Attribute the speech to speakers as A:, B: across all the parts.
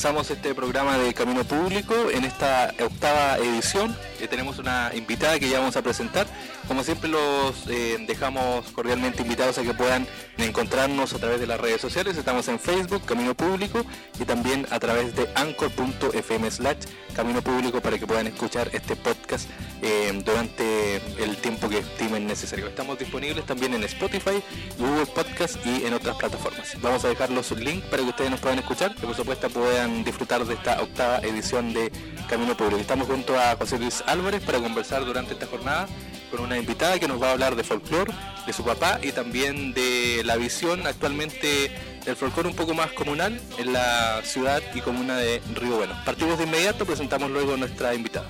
A: Comenzamos este programa de Camino Público en esta octava edición. Eh, tenemos una invitada que ya vamos a presentar. Como siempre los eh, dejamos cordialmente invitados a que puedan encontrarnos a través de las redes sociales. Estamos en Facebook, Camino Público, y también a través de anchor.fm slash Camino Público para que puedan escuchar este podcast eh, durante el tiempo que estimen necesario. Estamos disponibles también en Spotify, Google Podcast y en otras plataformas. Vamos a dejar los links para que ustedes nos puedan escuchar y por supuesto puedan disfrutar de esta octava edición de Camino Público. Estamos junto a José Luis Álvarez para conversar durante esta jornada con una invitada que nos va a hablar de folclore, de su papá y también de la visión actualmente del folclore un poco más comunal en la ciudad y comuna de Río Bueno. Partimos de inmediato, presentamos luego a nuestra invitada.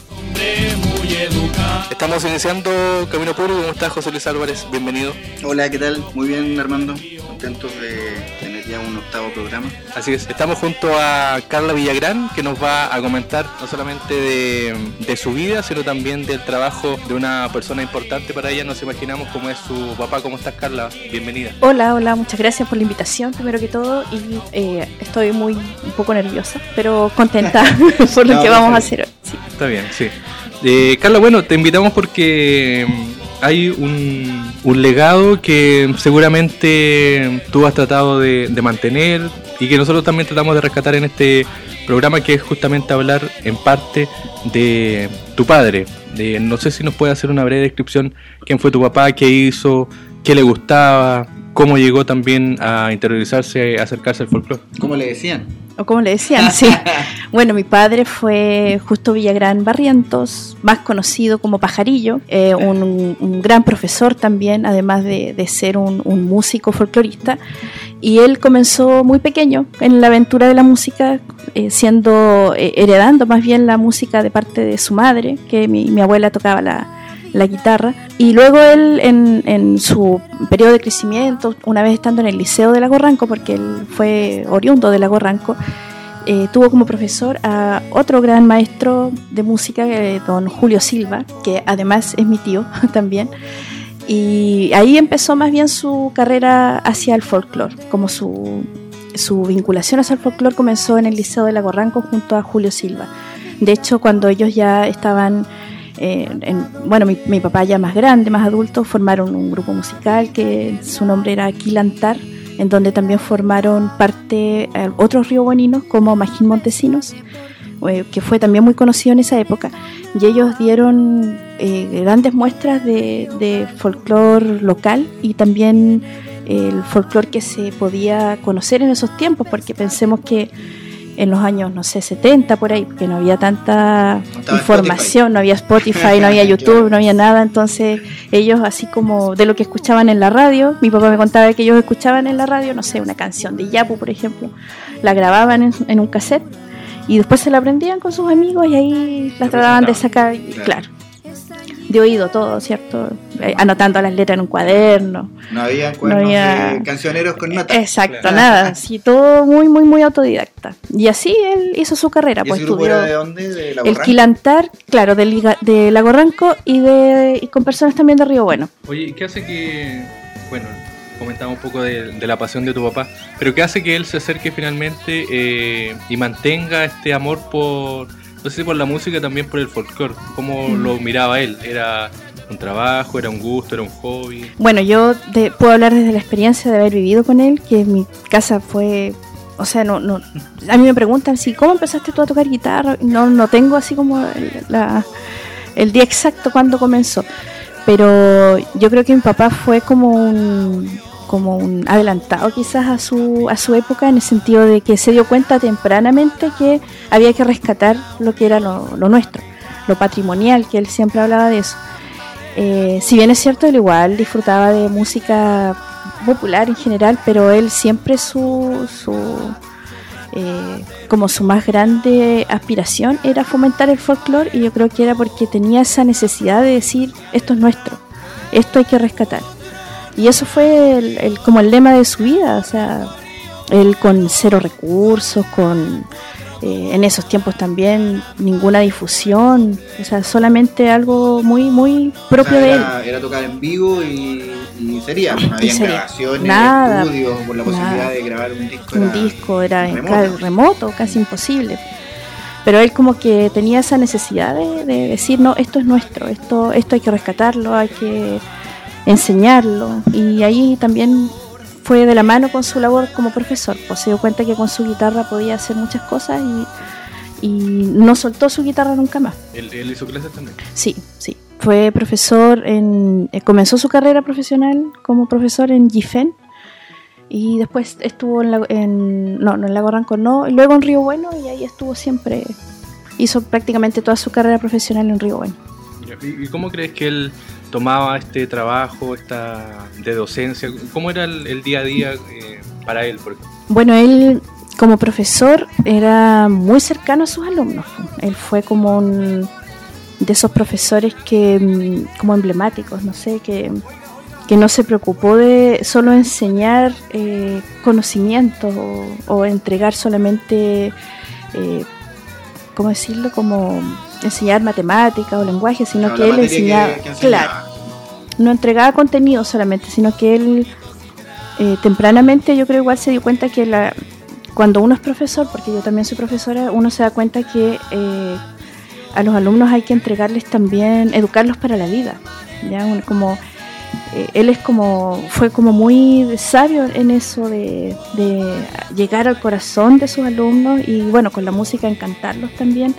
A: Estamos iniciando Camino Público. ¿Cómo estás, José Luis Álvarez? Bienvenido.
B: Hola, ¿qué tal? Muy bien, Armando. Contentos de ya un octavo programa.
A: Así es, estamos junto a Carla Villagrán, que nos va a comentar no solamente de, de su vida, sino también del trabajo de una persona importante para ella. Nos imaginamos cómo es su papá. ¿Cómo estás, Carla? Bienvenida.
C: Hola, hola, muchas gracias por la invitación, primero que todo. Y eh, estoy muy un poco nerviosa, pero contenta por lo que vamos a hacer hoy.
A: Está bien, sí. Eh, Carla, bueno, te invitamos porque mm, hay un, un, legado que seguramente tú has tratado de, mantener y que nosotros también tratamos de rescatar en este programa, que es justamente hablar en parte de tu padre. De, no sé si nos puede hacer una breve descripción quién fue tu papá, qué hizo, qué le gustaba, cómo llegó también a interiorizarse, a acercarse al folclore.
B: ¿Cómo le decían?
C: O como le decían, sí. Bueno, mi padre fue Justo Villagrán Barrientos, más conocido como Pajarillo, eh, un, un, gran profesor también, además de, de ser un, un, músico folclorista. Y él comenzó muy pequeño en la aventura de la música, eh, siendo, eh, heredando más bien la música de parte de su madre, que mi, mi abuela tocaba la, la guitarra. Y luego él, en, en, su periodo de crecimiento, una vez estando en el Liceo de Lago Ranco, porque él fue oriundo de Lago Ranco, eh, tuvo como profesor a otro gran maestro de música, eh, don Julio Silva, que además es mi tío también. Y ahí empezó más bien su carrera hacia el folclore, como su, su vinculación hacia el folclore comenzó en el Liceo de Lago Ranco junto a Julio Silva. De hecho, cuando ellos ya estaban eh, en, bueno, mi, mi, papá ya más grande, más adulto, formaron un grupo musical que su nombre era Quilantar, en donde también formaron parte eh, otros rioboninos como Magín Montesinos, eh, que fue también muy conocido en esa época, y ellos dieron eh, grandes muestras de, de folclore local y también el folclore que se podía conocer en esos tiempos, porque pensemos que en los años, no sé, 70 por ahí, porque no había tanta no información, Spotify. no había Spotify, no había YouTube, no había nada, entonces ellos así como de lo que escuchaban en la radio, mi papá me contaba que ellos escuchaban en la radio, no sé, una canción de Yapu, por ejemplo, la grababan en, en un cassette y después se la aprendían con sus amigos y ahí la trataban de sacar, claro. claro de oído todo, ¿cierto? Eh, anotando las letras en un cuaderno.
B: No había cuadernos no había... de cancioneros con notas.
C: Exacto, claro. nada, sí, todo muy, muy, muy autodidacta. Y así él hizo su carrera.
B: ¿Y
C: pues
B: ese
C: estudió
B: de dónde? ¿De
C: el Quilantar, claro, de, Liga, de Lago Ranco y, de, y con personas también de Río Bueno.
A: Oye, ¿qué hace que, bueno, comentaba un poco de, de, la pasión de tu papá, pero qué hace que él se acerque finalmente eh, y mantenga este amor por no sé si por la música, también por el folclore. ¿Cómo mm. lo miraba él? ¿Era un trabajo, era un gusto, era un hobby?
C: Bueno, yo de, puedo hablar desde la experiencia de haber vivido con él, que mi casa fue... O sea, no, no, a mí me preguntan si, ¿cómo empezaste tú a tocar guitarra? No, no tengo así como el, la, el día exacto cuando comenzó. Pero yo creo que mi papá fue como un como un adelantado quizás a su, a su época en el sentido de que se dio cuenta tempranamente que había que rescatar lo que era lo, nuestro, lo patrimonial, que él siempre hablaba de eso. Eh, si bien es cierto, él igual disfrutaba de música popular en general, pero él siempre su, su eh, como su más grande aspiración era fomentar el folclore y yo creo que era porque tenía esa necesidad de decir esto es nuestro, esto hay que rescatar. Y eso fue el, como el lema de su vida, o sea, él con cero recursos, con eh, en esos tiempos también ninguna difusión, o sea, solamente algo muy muy propio de él.
B: Era tocar en vivo y, sería, no había grabaciones, nada, estudios, por la posibilidad de grabar un disco.
C: Un disco era remoto. casi imposible. Pero él como que tenía esa necesidad de, de, decir, no, esto es nuestro, esto, esto hay que rescatarlo, hay que enseñarlo. Y ahí también fue de la mano con su labor como profesor, pues se dio cuenta que con su guitarra podía hacer muchas cosas y, no soltó su guitarra nunca más.
A: ¿Él, hizo clases también?
C: Sí, sí. Fue profesor en... Eh, comenzó su carrera profesional como profesor en GIFEN y después estuvo en, la, en no, no en Lago Ranco, no, y luego en Río Bueno y ahí estuvo siempre, hizo prácticamente toda su carrera profesional en Río Bueno.
A: ¿Y cómo crees que él tomaba este trabajo esta de docencia? ¿Cómo era el, día a día eh, para él?
C: Bueno, él como profesor era muy cercano a sus alumnos. Él fue como un de esos profesores que mm, como emblemáticos, no sé, que, que no se preocupó de solo enseñar eh, conocimientos o, entregar solamente, eh, ¿cómo decirlo? Como enseñar matemática o lenguaje, sino que él enseñaba, claro, no entregaba contenido solamente, sino que él eh, tempranamente yo creo igual se dio cuenta que la, cuando uno es profesor, porque yo también soy profesora, uno se da cuenta que eh, a los alumnos hay que entregarles también, educarlos para la vida, ya como eh, él es como fue como muy sabio en eso de, de, llegar al corazón de sus alumnos y bueno con la música encantarlos también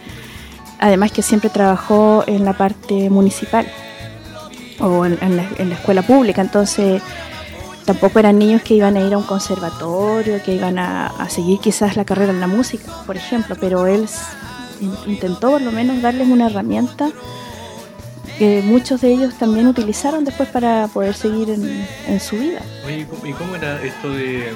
C: además que siempre trabajó en la parte municipal o en, la, escuela pública, entonces tampoco eran niños que iban a ir a un conservatorio, que iban a, seguir quizás la carrera en la música, por ejemplo, pero él intentó por lo menos darles una herramienta que muchos de ellos también utilizaron después para poder seguir en, su vida.
A: ¿y cómo era esto de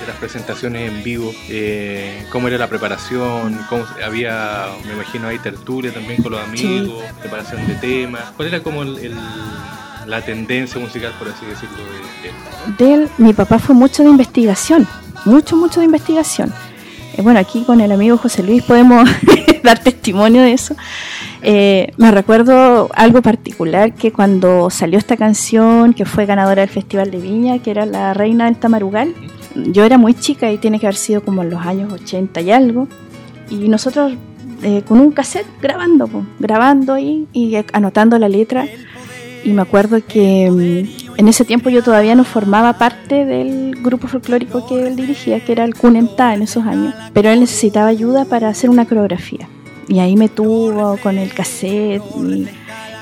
A: de las presentaciones en vivo, eh, cómo era la preparación, cómo había, me imagino, ahí tertulia también con los amigos, preparación de temas, cuál era como la tendencia musical, por así decirlo,
C: de, él. mi papá fue mucho de investigación, mucho, mucho de investigación. Eh, bueno, aquí con el amigo José Luis podemos dar testimonio de eso. Eh, me recuerdo algo particular que cuando salió esta canción, que fue ganadora del Festival de Viña, que era La Reina del Tamarugal, yo era muy chica y tiene que haber sido como en los años 80 y algo, y nosotros eh, con un cassette grabando, grabando ahí y anotando la letra, y me acuerdo que mm, en ese tiempo yo todavía no formaba parte del grupo folclórico que él dirigía, que era el Cunentá en esos años, pero él necesitaba ayuda para hacer una coreografía. Y ahí me tuvo con el cassette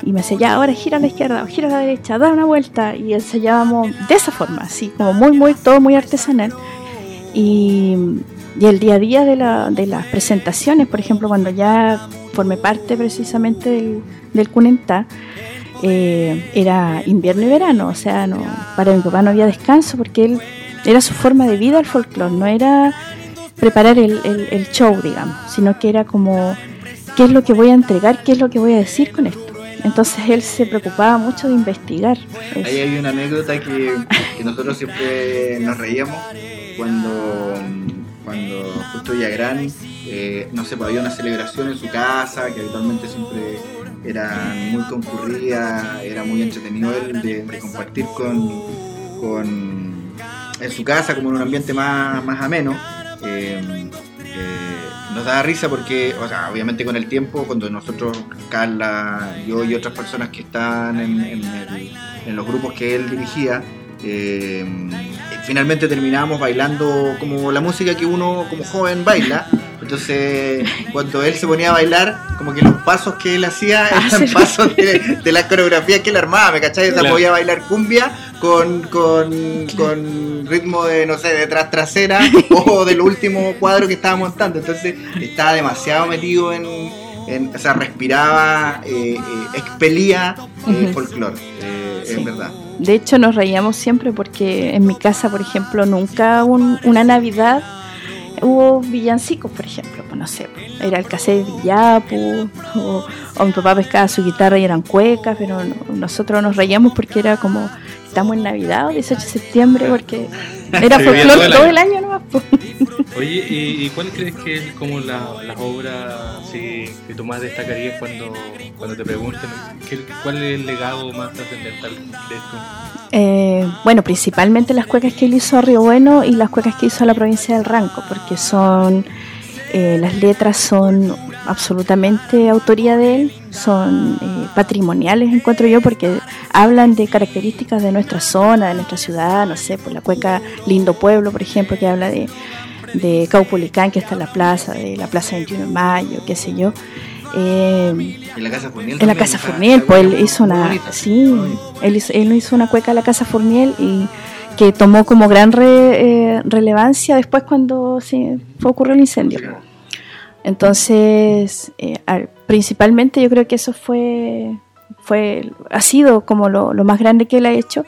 C: y me decía, ya, ahora gira a la izquierda, gira a la derecha, da una vuelta. Y ensayábamos de esa forma, así, como muy, muy, todo muy artesanal. Y, y el día a día de, la, de, las presentaciones, por ejemplo, cuando ya formé parte precisamente del, del Cunentá, eh, era invierno y verano, o sea, no, para mi papá no había descanso porque él era su forma de vida el folclore, no era preparar el, el, el show, digamos, sino que era como qué es lo que voy a entregar, qué es lo que voy a decir con esto. Entonces él se preocupaba mucho de investigar.
B: Ahí hay una anécdota que, nosotros siempre nos reíamos cuando, cuando justo Villagrán, eh, no sé, pues, había una celebración en su casa que habitualmente siempre era muy concurrida, era muy entretenido él de, compartir con, con, en su casa como en un ambiente más, más ameno. Eh, nos da risa porque, o sea, obviamente con el tiempo, cuando nosotros, Carla, yo y otras personas que están en, los grupos que él dirigía, eh, finalmente terminábamos bailando como la música que uno como joven baila. Entonces, cuando él se ponía a bailar, como que los pasos que él hacía ah, eran pasos de, la coreografía que él armaba, ¿me cachai? O sea, podía bailar cumbia con, con, ritmo de, no sé, de tras trasera o del último cuadro que estaba montando. Entonces, estaba demasiado metido en, o sea, respiraba, eh, expelía folclore, es verdad.
C: De hecho, nos reíamos siempre porque en mi casa, por ejemplo, nunca una Navidad hubo villancicos, por ejemplo, pues no sé, era el cassette de Villapu, o, mi papá pescaba su guitarra y eran cuecas, pero nosotros nos reíamos porque era como, estamos en Navidad o 18 de septiembre, porque era folclore todo el año nomás.
A: Oye, ¿y, cuál crees que es como las obras que tú más destacarías cuando, cuando te preguntan cuál es el legado más trascendental de esto?
C: Eh, bueno, principalmente las cuecas que él hizo a Río Bueno y las cuecas que hizo a la provincia del Ranco, porque son eh, las letras son absolutamente autoría de él, son eh, patrimoniales, encuentro yo, porque hablan de características de nuestra zona, de nuestra ciudad, no sé, por la cueca Lindo Pueblo, por ejemplo, que habla de, de Caupolicán, que está en la plaza, de la plaza 21 de Mayo, qué sé yo.
B: Eh, en la casa Furniel.
C: En la casa Furniel, pues él hizo una, sí, él hizo, él hizo una cueca a la casa Furniel y que tomó como gran eh, relevancia después cuando se ocurrió el incendio. Entonces, eh, principalmente yo creo que eso fue, fue ha sido como lo, más grande que él ha hecho.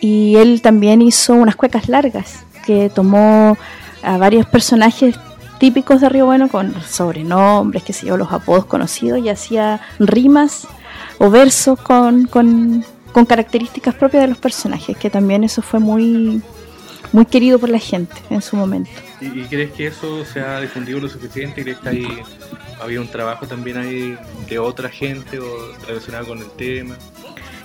C: Y él también hizo unas cuecas largas, que tomó a varios personajes típicos de Río Bueno con sobrenombres, que sé yo, los apodos conocidos y hacía rimas o versos con, con, con características propias de los personajes, que también eso fue muy, muy querido por la gente en su momento.
A: ¿Y, crees que eso se ha difundido lo suficiente? ¿Crees que hay, había un trabajo también ahí de otra gente o relacionado con el tema?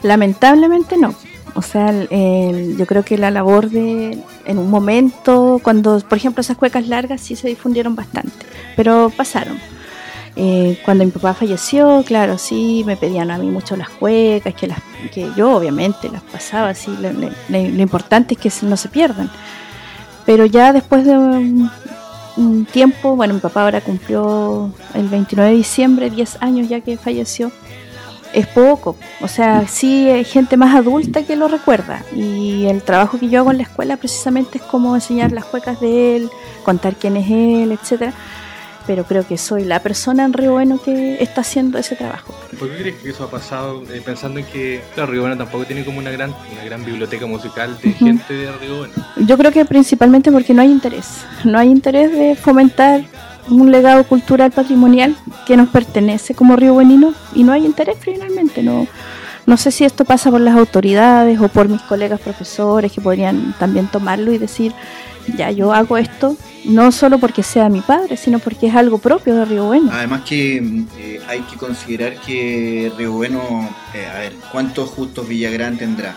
C: Lamentablemente no. O sea, yo creo que la labor de, en un momento, cuando, por ejemplo, esas cuecas largas sí se difundieron bastante, pero pasaron. Eh, cuando mi papá falleció, claro, sí, me pedían a mí mucho las cuecas, que, las, que yo obviamente las pasaba, así, lo, importante es que no se pierdan. Pero ya después de un, tiempo, bueno, mi papá ahora cumplió el 29 de diciembre, 10 años ya que falleció, es poco. O sea, sí hay gente más adulta que lo recuerda. Y el trabajo que yo hago en la escuela precisamente es como enseñar las cuecas de él, contar quién es él, etcétera pero creo que soy la persona en Río Bueno que está haciendo ese trabajo.
A: ¿Por qué crees que eso ha pasado? Eh, pensando en que Río Bueno tampoco tiene como una gran, una gran biblioteca musical de gente de Río Bueno.
C: Yo creo que principalmente porque no hay interés. No hay interés de fomentar un legado cultural patrimonial que nos pertenece como Río Buenino y no hay interés finalmente. No, no sé si esto pasa por las autoridades o por mis colegas profesores que podrían también tomarlo y decir, ya yo hago esto no solo porque sea mi padre, sino porque es algo propio de Río Bueno.
B: Además que eh, hay que considerar que Río Bueno, eh, a ver, ¿cuántos justos Villagrán tendrá?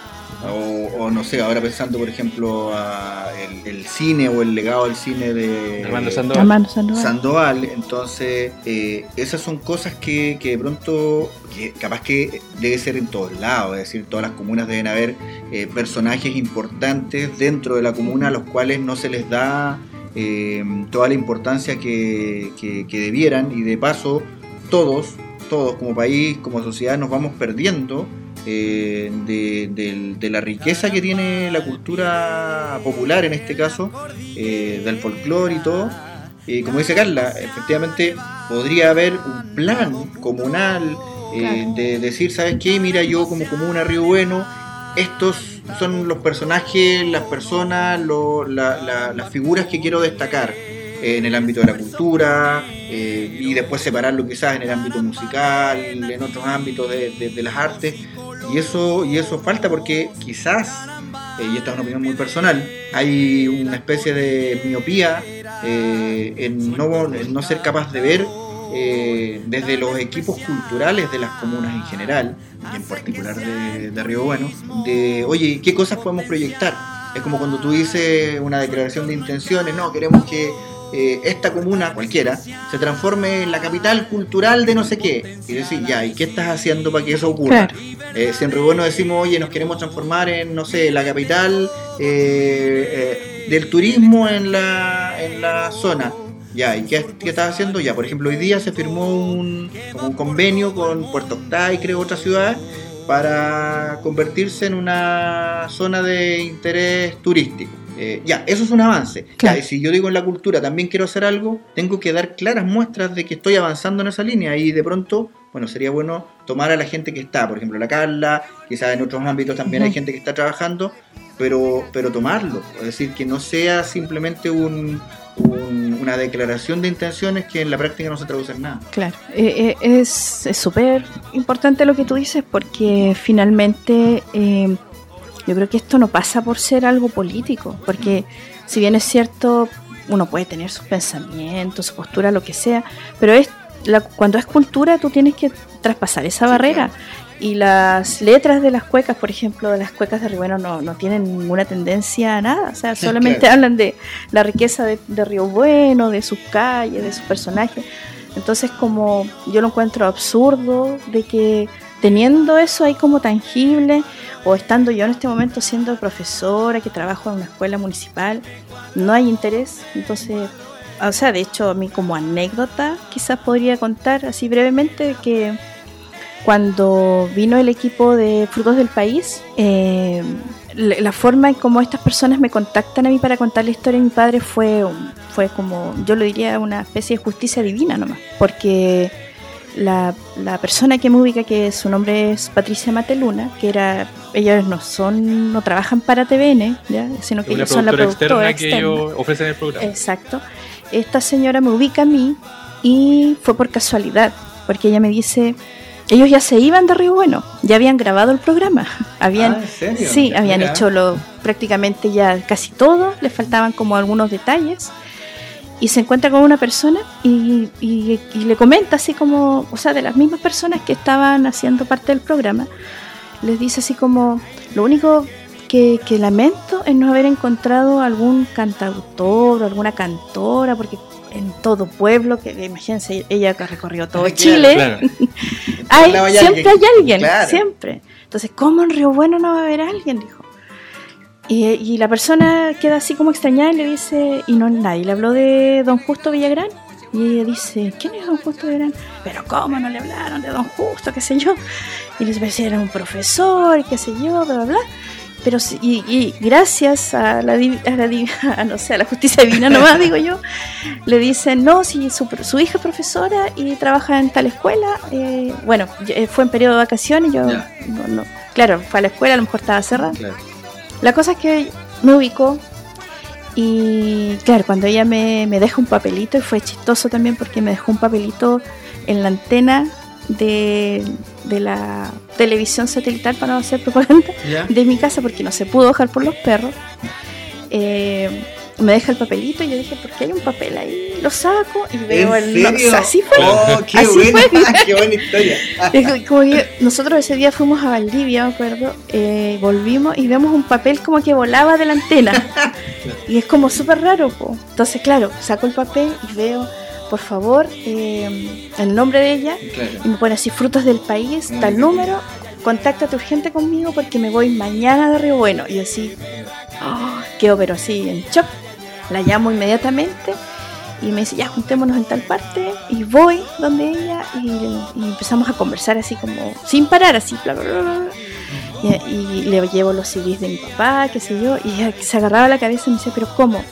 B: O, no sé, ahora pensando por ejemplo a el, cine o el legado del cine de
A: Armando Sandoval.
B: Sandoval. entonces eh, esas son cosas que, que, de pronto, que capaz que debe ser en todos lados, es decir, todas las comunas deben haber personajes importantes dentro de la comuna a los cuales no se les da eh, toda la importancia que, debieran y de paso todos, todos como país, como sociedad nos vamos perdiendo eh, de, la riqueza que tiene la cultura popular en este caso, eh, del folclore y todo. como dice Carla, efectivamente podría haber un plan comunal de decir, ¿sabes qué? Mira, yo como comuna Río Bueno, estos son los personajes, las personas, las figuras que quiero destacar eh, en el ámbito de la cultura eh, y después separarlo quizás en el ámbito musical, en otros ámbitos de, las artes. Y eso, y eso falta porque quizás, eh, y esta es una opinión muy personal, hay una especie de miopía en no, no ser capaz de ver eh, desde los equipos culturales de las comunas en general, y en particular de, Río Bueno, de, oye, ¿qué cosas podemos proyectar? Es como cuando tú dices una declaración de intenciones, no, queremos que eh, esta comuna, cualquiera, se transforme en la capital cultural de no sé qué. Y decir, ya, ¿y qué estás haciendo para que eso ocurra? Eh, si en Río Bueno decimos, oye, nos queremos transformar en, no sé, la capital del turismo en la, en la zona ya, ¿y qué, qué estás haciendo? Ya, por ejemplo, hoy día se firmó un, un convenio con Puerto Octay, creo, otra ciudad, para convertirse en una zona de interés turístico. Eh, ya, eso es un avance.
C: Claro.
B: Ya, y si yo digo en la cultura también quiero hacer algo, tengo que dar claras muestras de que estoy avanzando en esa línea y de pronto, bueno, sería bueno tomar a la gente que está, por ejemplo, la Carla, quizás en otros ámbitos también hay gente que está trabajando, pero, pero tomarlo, es decir, que no sea simplemente un, un- una declaración de intenciones que en la práctica no se traduce en nada.
C: Claro, eh, eh, es es súper importante lo que tú dices porque finalmente eh, yo creo que esto no pasa por ser algo político, porque si bien es cierto, uno puede tener sus pensamientos, su postura, lo que sea, pero es la- cuando es cultura tú tienes que traspasar esa
B: Sí,
C: barrera. Y las letras de las cuecas, por ejemplo, de las cuecas de Río no, no tienen ninguna tendencia a nada. O sea, solamente
B: Claro.
C: hablan de la riqueza de, de Río Bueno, de sus calles, de sus personajes. Entonces, como yo lo encuentro absurdo de que teniendo eso ahí como tangible, o estando yo en este momento siendo profesora, que trabajo en una escuela municipal, no hay interés. Entonces, o sea, de hecho, a mí como anécdota, quizás podría contar así brevemente que cuando vino el equipo de Frutos del País, eh, la forma en cómo estas personas me contactan a mí para contar la historia de mi padre fue, fue como, yo lo diría, una especie de justicia divina nomás, porque la, la persona que me ubica, que su nombre es Patricia Mateluna, que era, ellos no son, no trabajan para TVN, ¿ya? sino que ellos son la
A: productora externa que
C: externa.
A: ellos ofrecen el programa.
C: Exacto. Esta señora me ubica a mí y fue por casualidad, porque ella me dice, ellos ya se iban de Río Bueno, ya habían grabado el programa, habían,
B: Ah, ¿en serio?
C: sí, habían
B: Mira.
C: hecho lo, prácticamente ya casi todo, les faltaban como algunos detalles. Y se encuentra con una persona y, y- y le comenta así como, o sea, de las mismas personas que estaban haciendo parte del programa, les dice así como, lo único que, que lamento es no haber encontrado algún cantautor o alguna cantora, porque en todo pueblo, que imagínense, ella que recorrió todo
B: Claro,
C: Chile,
A: Claro.
C: hay- siempre hay alguien,
B: Claro.
C: siempre. Entonces, ¿cómo en Río Bueno no va a haber alguien? Dijo. Y, y la persona queda así como extrañada y le dice, y no nadie le habló de don Justo Villagrán. Y ella dice, ¿quién es don Justo Villagrán? Pero ¿cómo no le hablaron de don Justo, qué sé yo? Y les parecía era un profesor, qué sé yo, bla, bla, bla. Pero y, y gracias a la, a la a, no sé, a la justicia divina nomás, digo yo, le dicen, no, si su, su hija es profesora y trabaja en tal escuela, eh, bueno, eh, fue en periodo de vacaciones, yo, no, claro, fue a la escuela, a lo mejor estaba cerrada.
B: Claro.
C: La cosa es que me ubicó y claro, cuando ella me, me deja un papelito, y fue chistoso también porque me dejó un papelito en la antena de, de la televisión satelital para no hacer propaganda
B: ¿Ya?
C: de mi casa porque no se pudo bajar por los perros. Eh, me deja el papelito y yo dije, ¿por qué hay un papel ahí? Lo saco y veo
B: ¿En
C: el... no, así fue.
B: Oh, qué
C: Así
B: buena,
C: fue.
B: qué buena historia.
C: Como- que nosotros ese día fuimos a Valdivia, me acuerdo, eh, volvimos y vemos un papel como que volaba de la antena. y es como súper raro, po. Entonces, claro, saco el papel y veo, por favor, eh, el nombre de ella
B: Claro.
C: y me pone así, frutos del país,
B: Mm.
C: tal número, contáctate urgente conmigo porque me voy mañana de Río Bueno. Y así, oh, quedo pero así en shock. La llamo inmediatamente y me dice, ya juntémonos en tal parte y voy donde ella y, y empezamos a conversar así como sin parar, así, bla, bla, bla, bla. Y, y le llevo los CDs de mi papá, qué sé yo, y ella se agarraba la cabeza y me decía, pero ¿cómo?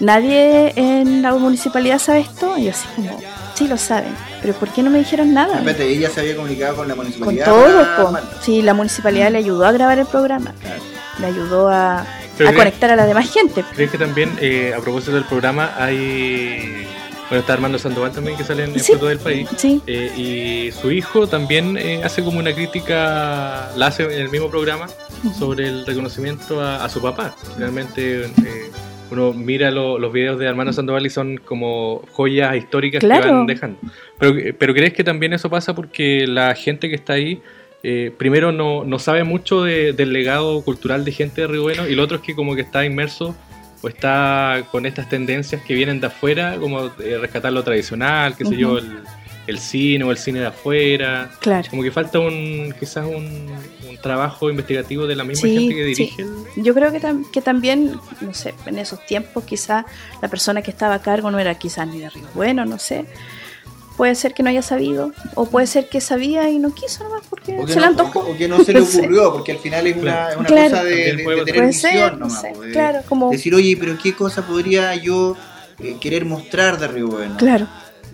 C: ¿Nadie en la municipalidad sabe esto? Y yo así como, sí lo saben, pero ¿por qué no me dijeron nada?
B: Espérate, ella se había comunicado con la
C: Con
B: municipalidad.
C: todo,
B: para
C: po.
B: armarlo.
C: Sí, la municipalidad le ayudó a grabar el programa, le ayudó a,
A: Pero
C: a conectar a la demás gente.
A: ¿Crees que también, eh, a propósito del programa, hay. Bueno, está Armando Sandoval también, que sale en el
C: Sí.
A: Del País.
C: Sí,
A: Eh, y su hijo también eh, hace como una crítica, la hace en el mismo programa, sobre el reconocimiento a, a su papá. Realmente eh, uno mira lo- los videos de Armando Sandoval y son como joyas históricas
C: Claro.
A: que van dejando. Pero, pero ¿crees que también eso pasa porque la gente que está ahí, eh, primero no, no sabe mucho de- del legado cultural de gente de Río Bueno y lo otro es que como que está inmerso o está con estas tendencias que vienen de afuera, como eh, rescatar lo tradicional, qué sé yo, el, el cine o el cine de afuera.
C: claro.
A: Como que falta un quizás un, un trabajo investigativo de la misma
C: Sí,
A: gente que
C: sí.
A: dirige. el-
C: Yo creo que, tam- que también, no sé, en esos tiempos quizá la persona que estaba a cargo no era quizás ni de Río Bueno, no sé. Puede ser que no haya sabido, o puede ser que sabía y no quiso nomás porque se
B: no,
C: le antojó.
B: o que no se le ocurrió, porque al final es una, es una
C: Claro.
B: cosa de, de- de tener
C: Puede ser,
B: visión
C: no
B: nomás.
C: sé,
B: de-
C: claro, como,
B: Decir, oye, pero ¿qué cosa podría yo eh, querer mostrar de Río Bueno?
C: claro,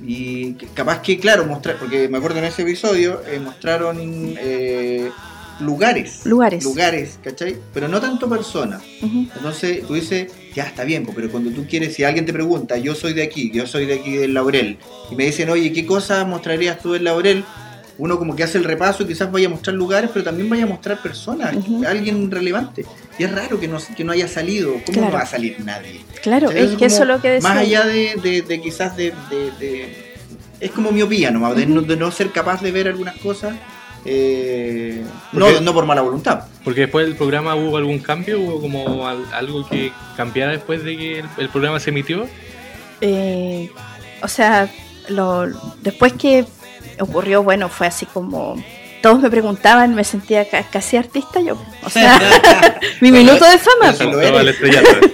B: Y capaz que, claro, mostrar, porque me acuerdo en ese episodio, eh, mostraron eh, lugares.
C: Lugares.
B: Lugares, ¿cachai? Pero no tanto personas. Entonces tú dices, ya está bien, pero cuando tú quieres, si alguien te pregunta, yo soy de aquí, yo soy de aquí del Laurel, y me dicen, oye, ¿qué cosas mostrarías tú del Laurel? Uno como que hace el repaso y quizás vaya a mostrar lugares, pero también vaya a mostrar personas, alguien relevante. Y es raro que no, que no haya salido. ¿Cómo
C: Claro.
B: no va a salir nadie?
C: claro,
B: Entonces,
C: es que eso es lo que decía.
B: Más allá de, de- de quizás de, Es como miopía nomás, de, no, de no ser capaz de ver algunas cosas. Eh, no, no por mala voluntad.
A: Porque después del programa hubo algún cambio, hubo como al- algo que cambiara después de que el, el programa se emitió.
C: Eh, o sea, lo, después que ocurrió, bueno, fue así como todos me preguntaban, me sentía ca- casi artista yo. O sea, mi minuto de fama.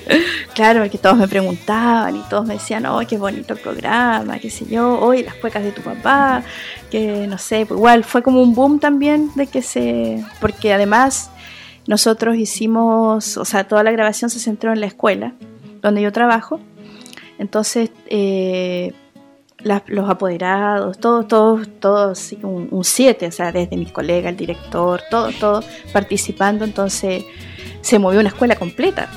C: Claro, que todos me preguntaban y todos me decían, oh, qué bonito el programa, qué sé yo, hoy las cuecas de tu papá, que no sé, pues igual fue como un boom también de que se, porque además nosotros hicimos, o sea, toda la grabación se centró en la escuela donde yo trabajo, entonces eh, las- los apoderados, todos, todos, todos, un 7, o sea, desde mis colegas, el director, todos, todos participando, entonces se movió una escuela completa.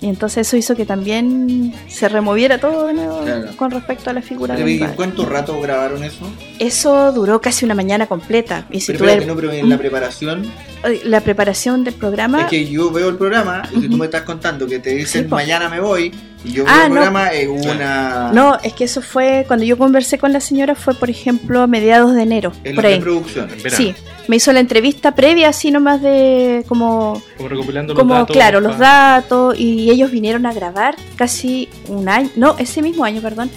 C: Y entonces eso hizo que también se removiera todo de nuevo
B: Claro.
C: con respecto a la figura
B: ¿y. ¿Cuánto rato grabaron eso?
C: Eso duró casi una mañana completa. Y si
B: Pero
C: tú
B: no, pero en la preparación
C: la preparación del programa,
B: Es que yo veo el programa y si tú me estás contando que te dicen
C: Sí,
B: mañana me voy y yo
C: Ah,
B: el
C: no.
B: programa es una
C: no, es que eso fue, cuando yo conversé con la señora fue, por ejemplo, a mediados de enero,
B: en
C: por
B: la
C: ahí.
A: En verano.
C: Sí, me hizo la entrevista previa, así nomás de como
A: Como recopilando
C: como
A: los datos.
C: claro los datos y ellos vinieron a grabar casi un año no ese mismo año perdón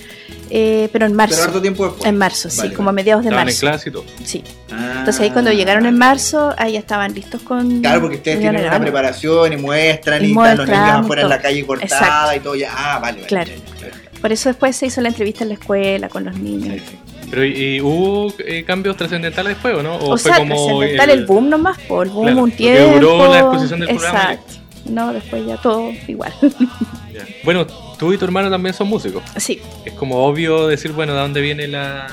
C: eh, pero en marzo
B: Pero harto tiempo después.
C: en marzo sí
B: Vale,
C: como a mediados de
A: Estaban en
C: marzo
A: clase y todo.
C: sí
B: Ah.
C: entonces ahí cuando llegaron en marzo ahí ya estaban listos con
B: Claro, porque ustedes tienen una preparación y muestran y,
C: Y
B: están los niños afuera en la calle cortada
C: Exacto.
B: y todo ya. Ah, vale, vale.
C: Claro. por eso después se hizo la entrevista en la escuela con los niños
A: Pero ¿y, y hubo eh, cambios trascendentales después o no?
C: o,
A: fue
C: sea
A: como
C: trascendental el, boom nomás por el boom
A: Claro,
C: un tiempo
A: duró la exposición del programa y
C: exacto no después ya todo igual
A: Ya. Bueno, tú y tu hermano también son músicos.
C: sí
A: Es como obvio decir, bueno, ¿de dónde viene la,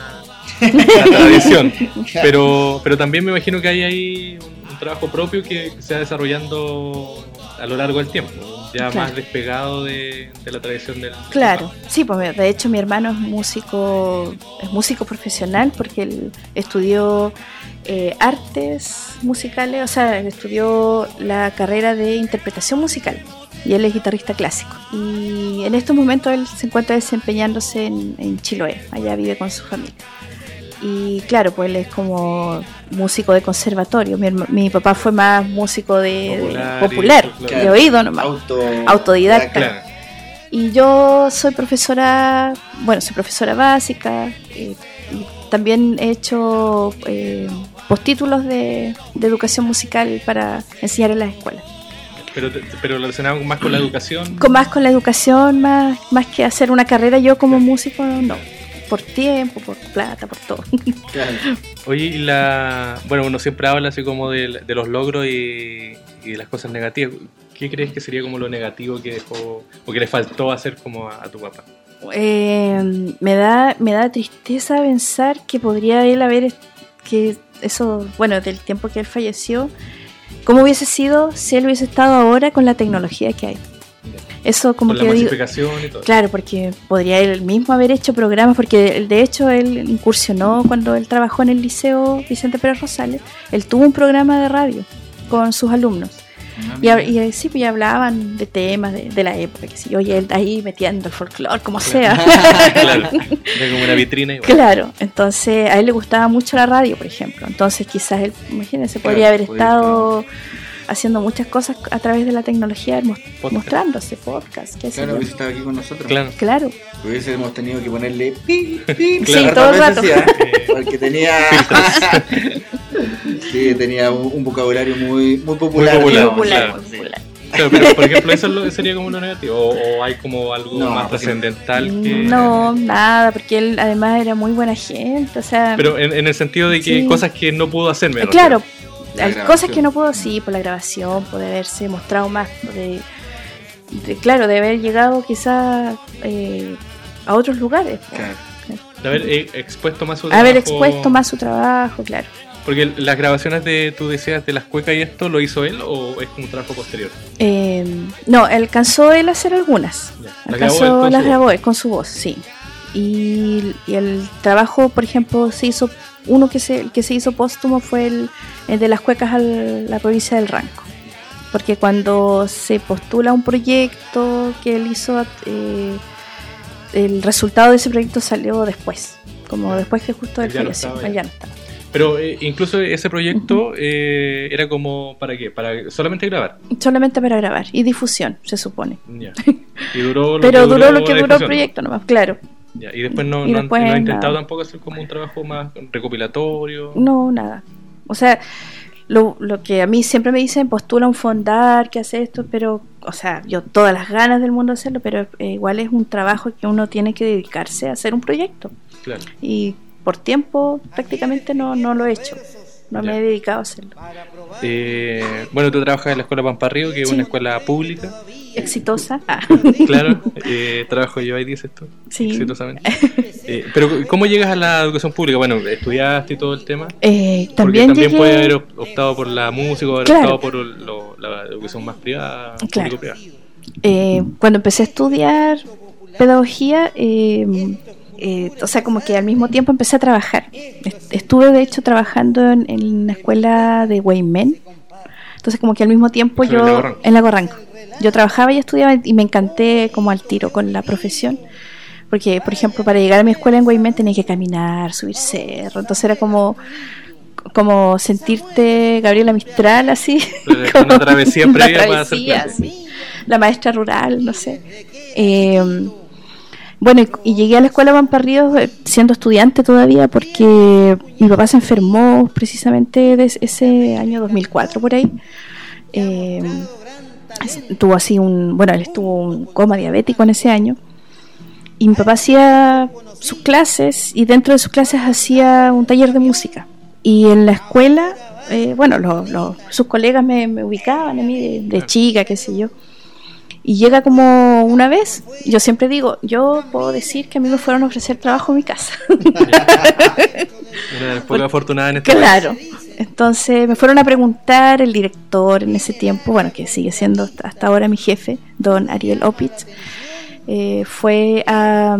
A: la tradición? Pero, pero también me imagino que hay ahí un, un trabajo propio que se va desarrollando a lo largo del tiempo, ya
C: Claro.
A: más despegado de, de la tradición del...
C: Claro, sí, pues de hecho mi hermano es músico, es músico profesional porque él estudió eh, artes musicales, o sea, estudió la carrera de interpretación musical y él es guitarrista clásico. Y en estos momentos él se encuentra desempeñándose en, en Chiloé, allá vive con su familia. Y claro, pues él es como músico de conservatorio. Mi, mi papá fue más músico de de
A: Popular
C: de oído nomás.
B: Auto,
C: Autodidacta.
A: Claro.
C: Y yo soy profesora, bueno, soy profesora básica, eh, y también he hecho eh, postítulos de, de educación musical para enseñar en las escuelas.
A: Pero, pero relacionado más con la educación.
C: Con más con la educación, más, más que hacer una carrera yo como músico, no. Por tiempo, por plata, por todo.
B: Claro.
A: Oye, y la... Bueno, uno siempre habla así como de, de los logros y, y de las cosas negativas. ¿Qué crees que sería como lo negativo que dejó o que le faltó hacer como a, a tu papá?
C: Eh, me, da, me da tristeza pensar que podría él haber, que eso, bueno, del tiempo que él falleció, ¿cómo hubiese sido si él hubiese estado ahora con la tecnología que hay? Eso como
A: con la
C: que digo,
A: y todo.
C: claro, porque podría él mismo haber hecho programas, porque de hecho él incursionó cuando él trabajó en el liceo Vicente Pérez Rosales, él tuvo un programa de radio con sus alumnos. Y, hab- y, eh, sí, pues ya hablaban de temas de, de la época, que sí, oye, él ahí metiendo el folclore, como sea.
A: claro, era como una vitrina igual.
C: Claro, entonces a él le gustaba mucho la radio, por ejemplo. Entonces quizás él, imagínense,
B: Claro,
C: podría haber
B: podría
C: estado haciendo muchas cosas a través de la tecnología,
A: Podcast.
C: mostrándose podcast, qué sé
B: Claro, hubiese estado aquí con nosotros.
A: Claro.
C: Claro,
B: Hubiésemos tenido que ponerle pi, pi,
C: Sí, todo el rato.
B: ¿eh? Porque tenía. sí, tenía un, un vocabulario muy, muy popular.
A: Muy popular,
C: muy popular,
A: claro,
C: muy
B: sí.
C: popular.
A: Claro, pero por ejemplo, eso es lo- sería como lo negativo. O, o hay como algo
B: No,
A: más trascendental que.
C: No, nada, porque él además era muy buena gente, o sea,
A: Pero en, en el sentido de que
C: Sí.
A: cosas que no pudo hacer, me
C: eh,
A: refiero.
C: Hay
B: grabación.
C: cosas que no puedo, sí, por la grabación, por haberse mostrado más, de, de- claro, de haber llegado quizás eh, a otros lugares,
B: Claro.
A: De haber eh, expuesto más su
C: haber
A: trabajo.
C: expuesto más su trabajo, claro.
A: Porque las grabaciones de, tú decías, de las cuecas y esto, ¿lo hizo él o es como un trabajo posterior?
C: Eh, no, alcanzó él a hacer algunas.
A: Ya. Las grabó él
C: Alcanzó,
A: con
C: las
A: su
C: grabó él con su voz, sí. Y, y el trabajo, por ejemplo, se hizo, uno que se, que se hizo póstumo fue el, el de las cuecas a la provincia del Ranco. Porque cuando se postula un proyecto que él hizo, eh, el resultado de ese proyecto salió después. Como después que justo él
A: no
C: falleció. Él
A: ya.
C: no estaba.
A: Pero eh, incluso ese proyecto eh, era como, ¿para qué? Para solamente grabar.
C: Solamente para grabar y difusión, se supone.
A: Ya. Y duró lo
C: Pero
A: que
C: duró lo que duró el proyecto nomás, claro.
A: Y después no,
C: Y
A: no
C: después
A: no
C: nada.
A: intentado tampoco hacer como un trabajo más recopilatorio.
C: No, nada. O sea, lo, lo que a mí siempre me dicen, postula un fondar, que hace esto, pero, o sea, yo todas las ganas del mundo de hacerlo, pero eh, igual es un trabajo que uno tiene que dedicarse a hacer un proyecto.
A: Claro.
C: Y por tiempo prácticamente no, no lo he hecho. No
A: Ya.
C: me he dedicado a hacerlo.
A: Eh, bueno, tú trabajas en la Escuela Pamparrío, que es
C: Sí.
A: una escuela pública.
C: Exitosa. Ah.
A: Claro, eh, trabajo yo ahí, dices tú,
C: Sí.
A: exitosamente. Eh, pero, ¿cómo llegas a la educación pública? Bueno, estudiaste todo el tema.
C: Eh,
A: Porque
C: también
A: también
C: llegué-
A: puede haber op- optado por la música o haber
C: Claro.
A: optado por lo- la educación más privada,
C: Claro.
A: público-privada.
C: eh, cuando empecé a estudiar pedagogía, eh, eh, o sea, como que al mismo tiempo empecé a trabajar. Est- Estuve, de hecho, trabajando en, en la escuela de Weymen. Entonces, como que al mismo tiempo yo...
A: en Lago
C: En Lago Ranco. Yo trabajaba y estudiaba y me encanté como al tiro con la profesión. Porque, por ejemplo, para llegar a mi escuela en Weymen tenía que caminar, subir cerro. Entonces era como como sentirte Gabriela Mistral así como
A: una travesía
C: una
A: previa para hacer
C: sí. la maestra rural no sé Eh, bueno y, y llegué a la escuela Pamparríos eh, siendo estudiante todavía porque mi papá se enfermó precisamente de ese año 2004 por ahí. Eh, tuvo así un bueno él estuvo un coma diabético en ese año. Y mi papá hacía sus clases y dentro de sus clases hacía un taller de música. Y en la escuela eh, bueno lo- lo- sus colegas me, me ubicaban a mí de, de chica qué sé yo y llega como una vez yo siempre digo yo puedo decir que a mí me fueron a ofrecer trabajo en mi casa
A: las pocas afortunadas en este
C: Claro. Entonces me fueron a preguntar el director en ese tiempo, bueno, que sigue siendo hasta ahora mi jefe, don Ariel Opitz, eh, fue a,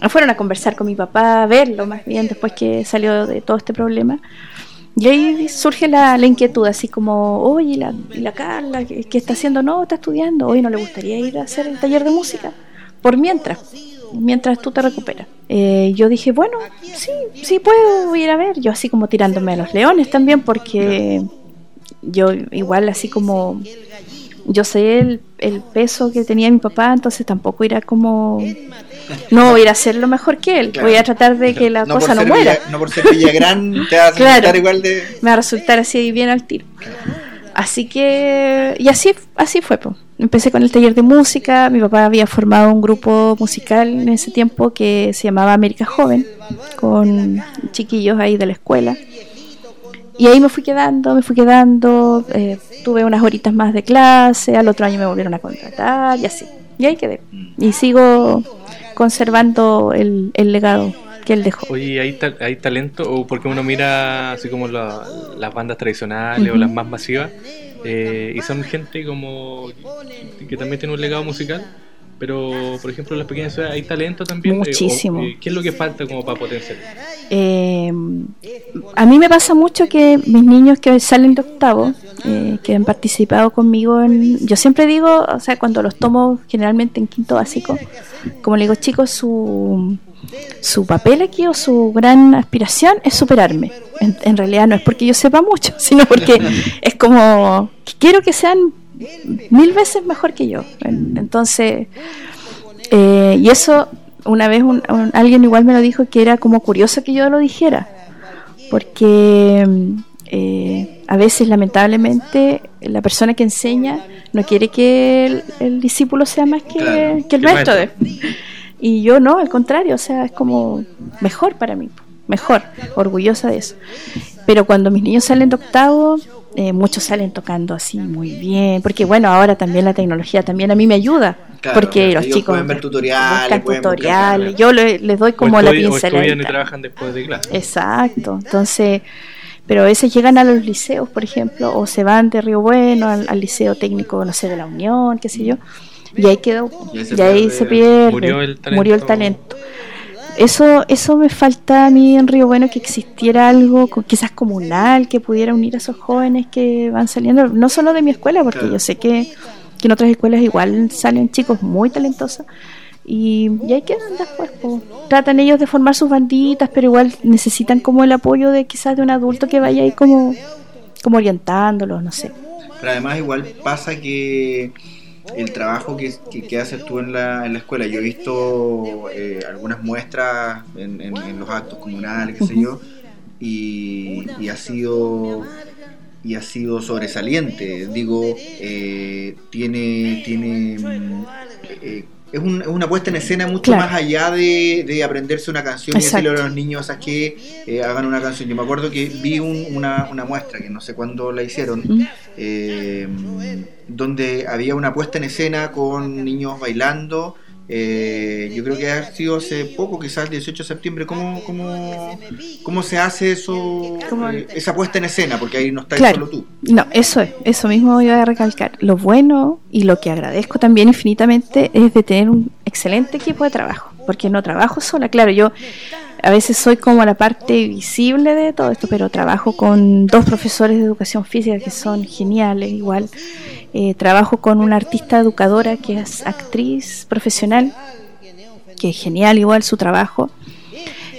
C: a- fueron a conversar con mi papá, a verlo más bien después que salió de todo este problema. Y ahí surge la, la inquietud, así como, oye, ¿y la, y la Carla, ¿qué, está haciendo? No, está estudiando. Hoy no le gustaría ir a hacer el taller de música. Por mientras, mientras tú te recuperas. Eh, yo dije, bueno, sí, sí puedo ir a ver. Yo así como tirándome a los leones también, porque yo igual así como yo sé el, el peso que tenía mi papá, entonces tampoco irá como no voy a ir a hacer lo mejor que él.
B: Claro.
C: Voy a tratar de que la
B: No
C: cosa no muera.
B: Villa- no por ser Villagrán te vas a
C: Claro.
B: sentar igual de.
C: Me va a resultar así bien al tiro. Así que, y así, así fue. po. Empecé con el taller de música. Mi papá había formado un grupo musical en ese tiempo que se llamaba América Joven, con chiquillos ahí de la escuela. Y ahí me fui quedando, me fui quedando. eh, tuve unas horitas más de clase. Al otro año me volvieron a contratar y así. Y ahí quedé. Y sigo conservando el, el legado que él dejó.
A: Oye, ¿hay, ta- hay talento? O porque uno mira así como la- las bandas tradicionales o las más masivas, eh, y son gente como que, que también tiene un legado musical, pero por ejemplo en las pequeñas ciudades hay talento también. eh, o-
C: Muchísimo.
A: eh, ¿Qué es lo que falta como para potenciar?
C: Eh, a mí me pasa mucho que mis niños que salen de octavo, eh, que han participado conmigo en... Yo siempre digo, o sea, cuando los tomo generalmente en quinto básico, como le digo, chicos, su, su papel aquí o su gran aspiración es superarme. En, realidad no es porque yo sepa mucho, sino porque es como que quiero que sean mil veces mejor que yo. En- Entonces, eh, y eso una vez un- un- alguien igual me lo dijo que era como curioso que yo lo dijera, porque eh, a veces lamentablemente la persona que enseña no quiere que el, discípulo sea más que, el maestro. Y yo no, al contrario, o sea, es como mejor para mí, mejor, orgullosa de eso. Pero cuando mis niños salen de octavo, eh, muchos salen tocando así muy bien, porque bueno, ahora también la tecnología también a mí me ayuda, porque los chicos
B: pueden ver tutoriales,
C: tutoriales, yo les, doy como la pincelada.
A: y trabajan después de clase.
C: Exacto, entonces, pero a veces llegan a los liceos, por ejemplo, o se van de Río Bueno al, liceo técnico, no sé, de la Unión, qué sé yo, y ahí quedó, y ahí se pierde, Murió el talento. eso, eso me falta a mí en Río Bueno, que existiera algo quizás comunal que pudiera unir a esos jóvenes que van saliendo, no solo de mi escuela, porque yo sé que, en otras escuelas igual salen chicos muy talentosos y, y ahí quedan después. Tratan ellos de formar sus banditas, pero igual necesitan como el apoyo de quizás de un adulto que vaya ahí como, como orientándolos, no sé.
B: Pero además igual pasa que el trabajo que, que, haces tú en la, en la escuela. Yo he visto eh, algunas muestras en, los actos comunales, qué sé yo, y, y, ha sido y ha sido sobresaliente. Digo, eh, tiene tiene eh, es, una puesta en escena mucho más allá de, aprenderse una canción y decirle a los niños a que eh, hagan una canción. Yo me acuerdo que vi una, muestra, que no sé cuándo la hicieron, eh, donde había una puesta en escena con niños bailando eh, yo creo que ha sido hace poco, quizás el 18 de septiembre. ¿Cómo, cómo, cómo se hace eso, eh, esa puesta en escena? Porque ahí no está solo tú.
C: No, eso es, eso mismo voy a recalcar. Lo bueno y lo que agradezco también infinitamente es de tener un excelente equipo de trabajo, porque no trabajo sola. Claro, yo a veces soy como la parte visible de todo esto, pero trabajo con dos profesores de educación física que son geniales, igual. Eh, trabajo con una artista educadora que es actriz profesional, que es genial igual su trabajo.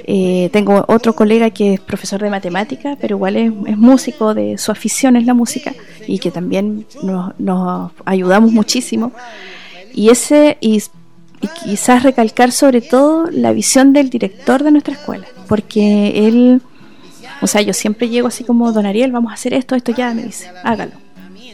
C: Eh, tengo otro colega que es profesor de matemática, pero igual es, músico, de su afición es la música y que también nos, nos ayudamos muchísimo. Y ese y, y, quizás recalcar sobre todo la visión del director de nuestra escuela, porque él, o sea, yo siempre llego así como, don Ariel, vamos a hacer esto, esto ya, me dice, hágalo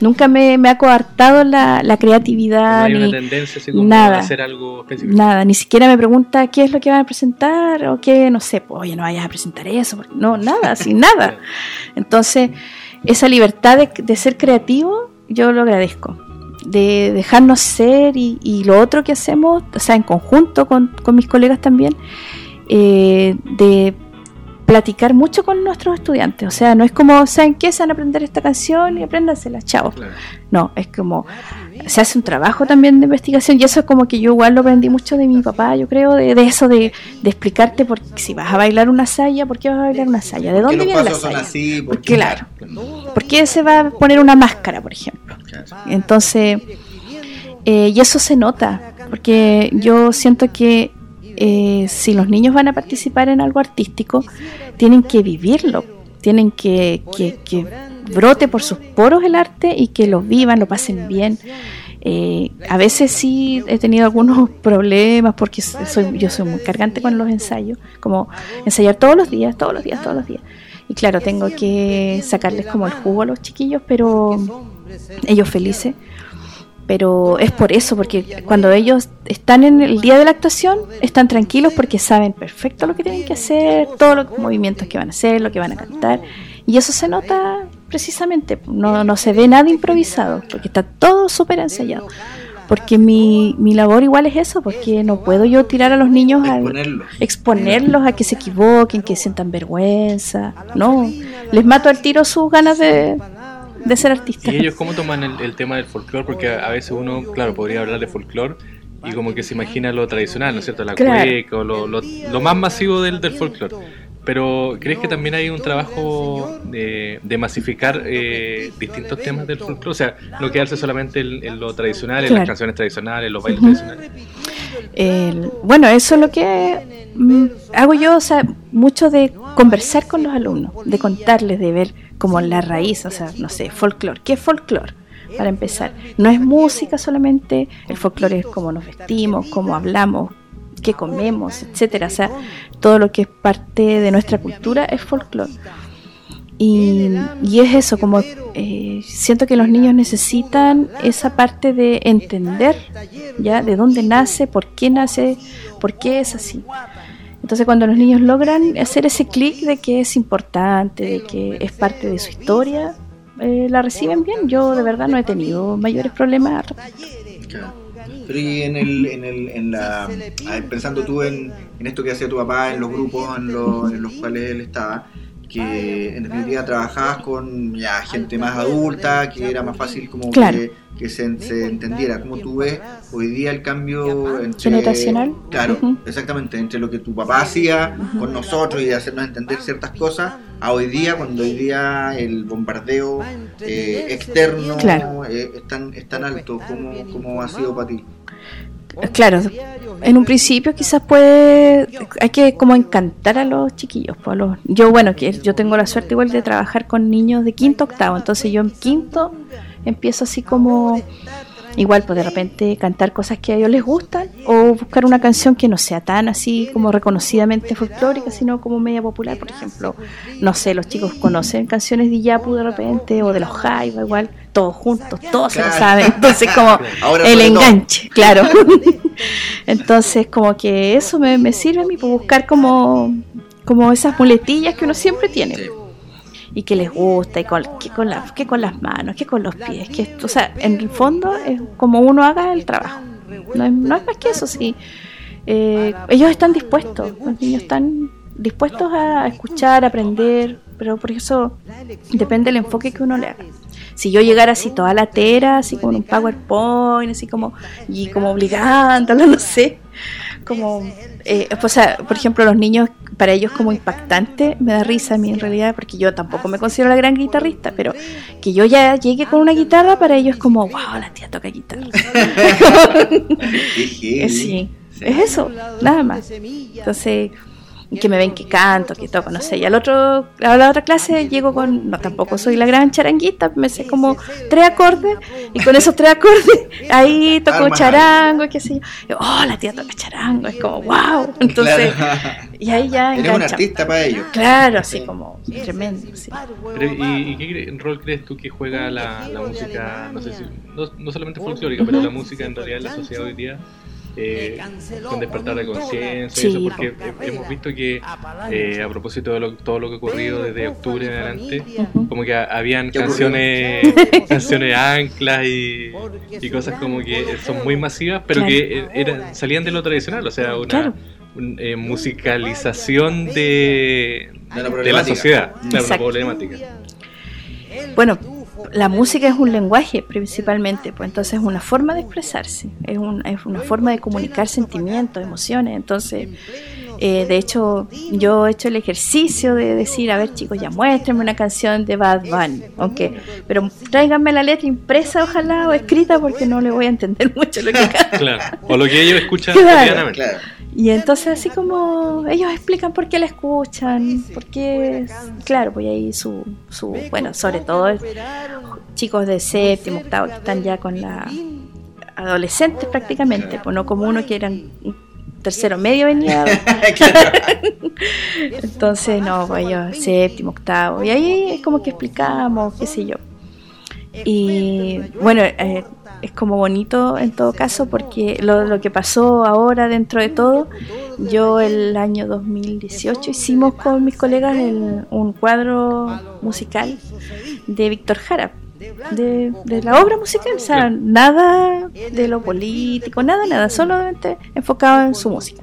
C: Nunca me, ha coartado la, creatividad.
A: No hay tendencia nada, a hacer algo específico.
C: Nada, ni siquiera me pregunta qué es lo que van a presentar o qué, no sé, pues, oye, no vayas a presentar eso. No, nada, sin nada. Entonces, esa libertad de, ser creativo, yo lo agradezco. De dejarnos ser y, lo otro que hacemos, o sea, en conjunto con, con mis colegas también, eh, de platicar mucho con nuestros estudiantes. O sea, no es como, ¿saben qué? Se van a aprender esta canción y apréndansela, chao. No, es como, se hace un trabajo también de investigación y eso es como que yo igual lo aprendí mucho de mi papá, yo creo, de, eso de, explicarte por si vas a bailar una saya, ¿por qué vas a bailar una saya? ¿De dónde viene la saya?
B: Así,
C: ¿Por qué, claro. ¿Por qué se va a poner una máscara, por ejemplo? Entonces, eh, y eso se nota, porque yo siento que eh, si los niños van a participar en algo artístico, tienen que vivirlo, tienen que, que, brote por sus poros el arte y que lo vivan, lo pasen bien. Eh, a veces sí he tenido algunos problemas porque soy, yo soy muy cargante con los ensayos, como ensayar todos los días, todos los días, todos los días. Y claro, tengo que sacarles como el jugo a los chiquillos, pero ellos felices pero es por eso, porque cuando ellos están en el día de la actuación, están tranquilos porque saben perfecto lo que tienen que hacer, todos los movimientos que van a hacer, lo que van a cantar, y eso se nota precisamente, no, no se ve nada improvisado, porque está todo súper ensayado. Porque mi, mi labor igual es eso, porque no puedo yo tirar a los niños a exponerlos a que se equivoquen, que sientan vergüenza. No, les mato al tiro sus ganas de, de ser artista.
A: ¿Y ellos cómo toman el, tema del folclore? Porque a, veces uno, claro, podría hablar de folclore y como que se imagina lo tradicional, ¿no es cierto? La cueca o lo, lo, más masivo del, del folclore. Pero ¿crees que también hay un trabajo de, de masificar eh, distintos temas del folclore? O sea, no quedarse solamente en, lo tradicional, en las canciones tradicionales, en los bailes tradicionales.
C: Bueno, eso es lo que mm, hago yo, o sea, mucho de conversar con los alumnos, de contarles, de ver como la raíz, o sea, no sé, folclore. ¿Qué es folclore? Para empezar, no es música solamente, el folclore es cómo nos vestimos, cómo hablamos, qué comemos, etcétera. O sea, todo lo que es parte de nuestra cultura es folclore. Y, y es eso, como eh, siento que los niños necesitan esa parte de entender, ¿ya? De dónde nace, por qué nace, por qué es así. Entonces cuando los niños logran hacer ese clic de que es importante, de que es parte de su historia, eh, la reciben bien. Yo de verdad no he tenido mayores problemas.
B: Pero y la, pensando tú en, en, esto que hacía tu papá, en los grupos en, en los cuales él estaba, que en definitiva trabajabas con ya gente más adulta, que era más fácil como que, que se, entendiera. como tú ves hoy día el cambio entre,
C: generacional?
B: Claro, exactamente, entre lo que tu papá hacía con nosotros y hacernos entender ciertas cosas, a hoy día, cuando hoy día el bombardeo eh, externo eh, es, tan, es tan alto, ¿cómo, ¿cómo ha sido para ti?
C: Claro, en un principio quizás puede, hay que como encantar a los chiquillos. Pues los, yo, bueno, que yo tengo la suerte igual de trabajar con niños de quinto octavo, entonces yo en quinto empiezo así como igual pues de repente cantar cosas que a ellos les gustan o buscar una canción que no sea tan así como reconocidamente folclórica sino como media popular. Por ejemplo no sé los chicos conocen canciones de Yapu de repente o de los Jaiba igual todos juntos todos se lo saben. Entonces como el enganche claro. Entonces como que eso me, me sirve a mí por buscar como como esas muletillas que uno siempre tiene y que les gusta y con, que, con que con las manos, que con los pies, que o sea, en el fondo es como uno haga el trabajo. No es, más que eso, sí. Eh, ellos están dispuestos, los niños están dispuestos a escuchar, a aprender, pero por eso depende del enfoque que uno le haga. Si yo llegara así toda la tera, así con un PowerPoint, así como, y como obligándolo, no sé, como, eh, o sea, por ejemplo, los niños, para ellos como impactante, me da risa a mí en realidad, porque yo tampoco me considero la gran guitarrista, pero que yo ya llegue con una guitarra, para ellos es como, wow, la tía toca guitarra. sí, es eso, nada más. Entonces, que me ven que canto, que toco, no sé. Y al otro, a la otra clase llego con, no, tampoco soy la gran charanguita, me sé como tres acordes y con esos tres acordes ahí toco charango y qué sé yo. oh, la tía toca charango, es como, wow. Entonces, y ahí ya
B: Eres un artista para ellos.
C: Claro, así como tremendo.
A: ¿y, qué rol crees tú que juega la, la música, no sé si, no, no solamente folclórica, pero la música en realidad en la sociedad hoy día? Eh, con despertar de conciencia, eso porque hemos visto que eh, a propósito de todo lo que ha ocurrido desde octubre en adelante, como que habían canciones, canciones anclas y, cosas como que son muy masivas, pero que eran, salían de lo tradicional, o sea, una eh, musicalización de, de la, sociedad, de la problemática.
C: Bueno, la música es un lenguaje principalmente, pues entonces es una forma de expresarse, es, es una forma de comunicar sentimientos, emociones, entonces eh, de hecho yo he hecho el ejercicio de decir, a ver chicos, ya muéstrenme una canción de Bad Bunny, aunque, pero tráiganme la letra impresa ojalá o escrita porque no le voy a entender mucho lo que canta.
A: Claro, o lo que ellos escuchan
C: claro, Y entonces así como ellos explican por qué la escuchan, porque, claro, pues ahí su, su bueno, sobre todo chicos de séptimo, octavo, que están ya con la adolescentes prácticamente, pues no como uno que eran tercero medio venía. Entonces, no, pues yo séptimo, octavo, y ahí es como que explicamos, qué sé yo. Y bueno, eh, es como bonito en todo caso porque lo, lo, que pasó ahora dentro de todo, yo el año 2018 hicimos con mis colegas un cuadro musical de Víctor Jara de, la obra musical, o sea, nada de lo político, nada, nada, solamente enfocado en su música.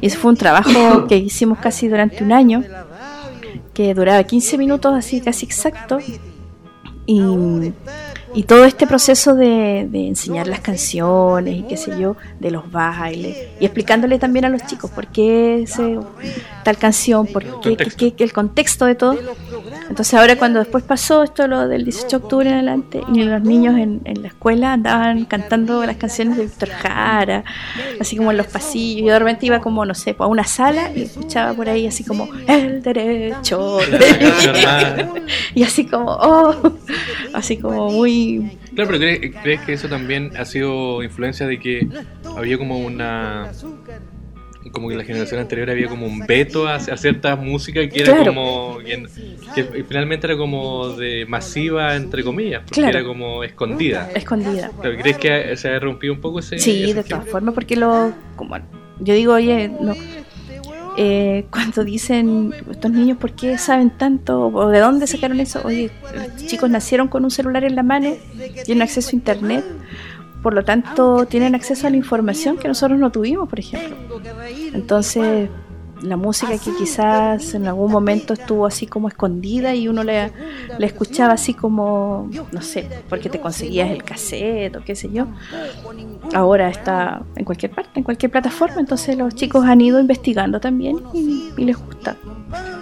C: Y ese fue un trabajo que hicimos casi durante un año, que duraba 15 minutos, así casi exacto, y y todo este proceso de, enseñar las canciones y qué sé yo, de los bailes, y explicándole también a los chicos por qué ese, tal canción, por qué, el contexto de todo. Entonces ahora cuando después pasó esto lo del 18 de octubre en adelante, y los niños en, la escuela andaban cantando las canciones de Víctor Jara, así como en los pasillos, yo de repente iba como, no sé, a una sala y escuchaba por ahí así como, el derecho. y así como, oh, así como muy
A: Claro, pero ¿crees, que eso también ha sido influencia de que había como una como que en la generación anterior había como un veto a, cierta música que era como que, finalmente era como de masiva entre comillas porque era como escondida.
C: Escondida.
A: ¿Pero crees que se ha rompido un poco ese
C: sí de todas formas porque lo como yo digo oye no eh, cuando dicen estos niños por qué saben tanto o de dónde sacaron eso oye los chicos nacieron con un celular en la mano tienen acceso a internet. Por lo tanto tienen acceso a la información que nosotros no tuvimos, por ejemplo. Entonces, la música que quizás en algún momento estuvo así como escondida y uno le, le escuchaba así como, no sé, porque te conseguías el cassette o qué sé yo, ahora está en cualquier parte, en cualquier plataforma, entonces los chicos han ido investigando también y, les gusta.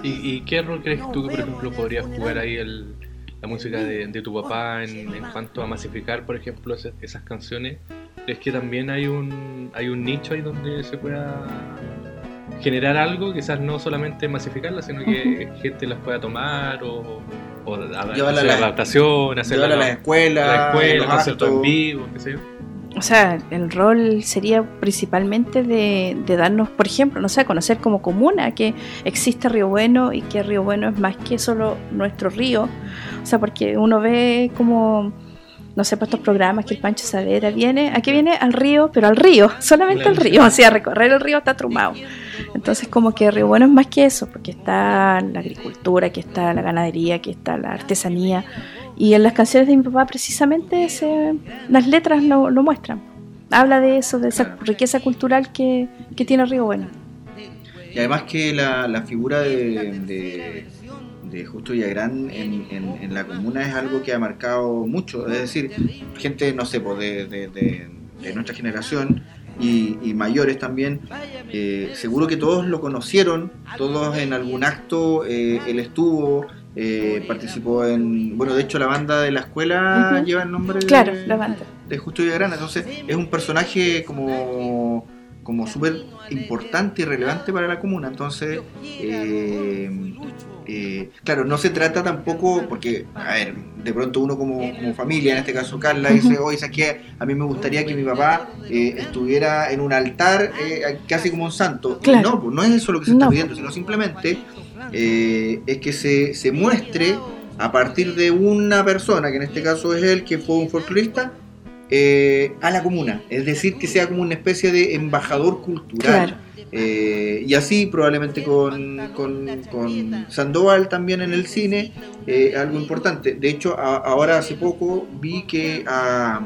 A: ¿Y, ¿Y, qué rol crees tú que, por ejemplo, podrías jugar ahí el, la música de, tu papá en, cuanto a masificar, por ejemplo, esas, canciones, es que también hay un, hay un nicho ahí donde se pueda generar algo, quizás no solamente masificarlas, sino que gente las pueda tomar o, o hacer la adaptación, hacer
B: la, la escuela,
A: la escuela, en vivo, qué sé yo.
C: O sea, el rol sería principalmente de, darnos, por ejemplo, no sé, conocer como comuna que existe Río Bueno y que Río Bueno es más que solo nuestro río. O sea, porque uno ve como, no sé, por estos programas que el Pancho Savera viene, ¿a qué viene? Al río, pero al río, solamente al río, o sea, recorrer el río está trumado. Entonces, como que Río Bueno es más que eso, porque está la agricultura, que está la ganadería, que está la artesanía y en las canciones de mi papá precisamente las letras lo, muestran. Habla de eso, de esa riqueza cultural que, tiene Río Bueno.
B: Y además que la, figura de, de, Justo Villagrán en, en, la comuna es algo que ha marcado mucho. Es decir, gente, no sé, pues de, nuestra generación y, mayores también, eh, seguro que todos lo conocieron, todos en algún acto eh, él estuvo, eh, participó en. Bueno, de hecho, la banda de la escuela lleva el nombre
C: claro, de, la banda.
B: de Justo Villagrán. Entonces, es un personaje como, como súper importante y relevante para la comuna. Entonces, eh, eh, claro, no se trata tampoco, porque, a ver, de pronto uno como, familia, en este caso Carla, dice, oye, ¿sabes qué? A mí me gustaría que mi papá estuviera en un altar casi como un santo. No, pues no es eso lo que se está pidiendo, sino simplemente eh, es que se, se, muestre a partir de una persona, que en este caso es él, que fue un folclorista, eh, a la comuna. Es decir, que sea como una especie de embajador cultural. Eh, y así probablemente con, con, Sandoval también en el cine, algo importante. De hecho, ahora hace poco vi que a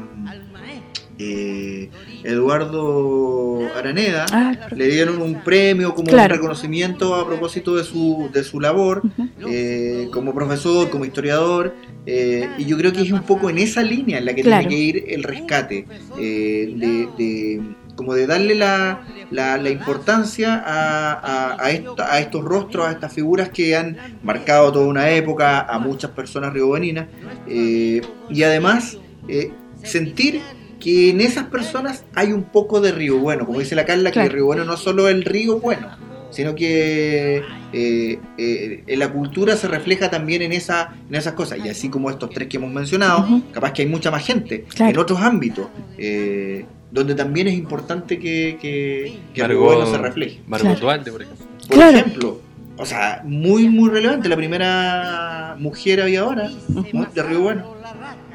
B: eh, Eduardo Araneda ah, le dieron un premio como un reconocimiento a propósito de su, de su labor eh, como profesor, como historiador. Eh, y yo creo que es un poco en esa línea en la que tiene que ir el rescate, de, como de darle la, la, importancia a, a, a, estos rostros, a estas figuras que han marcado toda una época, a muchas personas riobeninas, y además sentir que en esas personas hay un poco de río bueno, como dice la Carla, que el río bueno no solo el río bueno, sino que eh, eh, en la cultura se refleja también en, esa, en esas cosas. Y así como estos tres que hemos mencionado, capaz que hay mucha más gente en otros ámbitos. Eh, donde también es importante que, que, el bueno se refleje.
A: Margot Duarte, por ejemplo.
B: Por ejemplo, o sea, muy, muy relevante, la primera mujer aviadora de Río Bueno.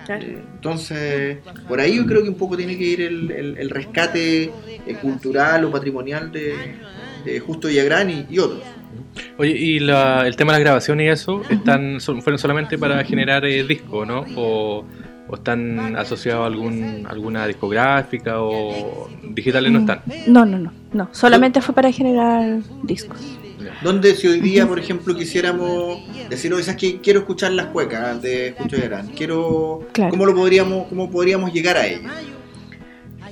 B: Entonces, por ahí yo creo que un poco tiene que ir el, rescate eh, cultural o patrimonial de, Justo Villagrán y, y otros.
A: Oye, y el tema de las grabaciones y eso, están ¿fueron solamente para generar eh, disco, no? O, están asociados a algún, alguna discográfica o digitales no están?
C: No, no, no, no. Solamente fue para generar discos.
B: Donde si hoy día, por ejemplo, quisiéramos decir, oye, ¿sabes que quiero escuchar las cuecas de Justo Gran? Quiero, ¿cómo lo podríamos, cómo podríamos llegar a ellas?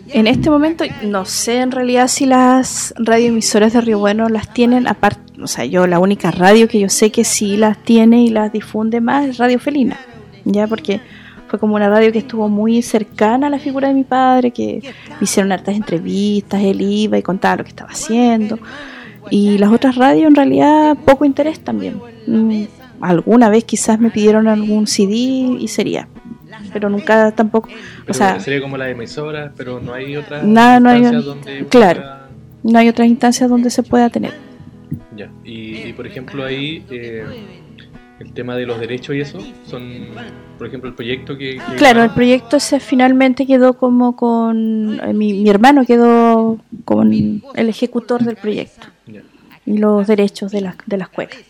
C: En este momento no sé en realidad si las radioemisoras de Río Bueno las tienen, aparte, o sea, yo la única radio que yo sé que sí las tiene y las difunde más es Radio Felina, ya porque fue como una radio que estuvo muy cercana a la figura de mi padre, que me hicieron hartas entrevistas, él iba y contaba lo que estaba haciendo. Y las otras radios en realidad poco interés también. Mm, alguna vez quizás me pidieron algún CD y sería. Pero nunca tampoco. o sea,
A: sería como la emisora, pero no hay otra.
C: Nada, no hay. Donde
A: claro.
C: no hay otras instancias donde se pueda tener.
A: Ya, y, y por ejemplo ahí eh, el tema de los derechos y eso, son, por ejemplo, el proyecto que... que-
C: Claro, el proyecto se finalmente quedó como con... eh, mi, mi hermano quedó con el ejecutor del proyecto y los derechos de las, de las cuecas.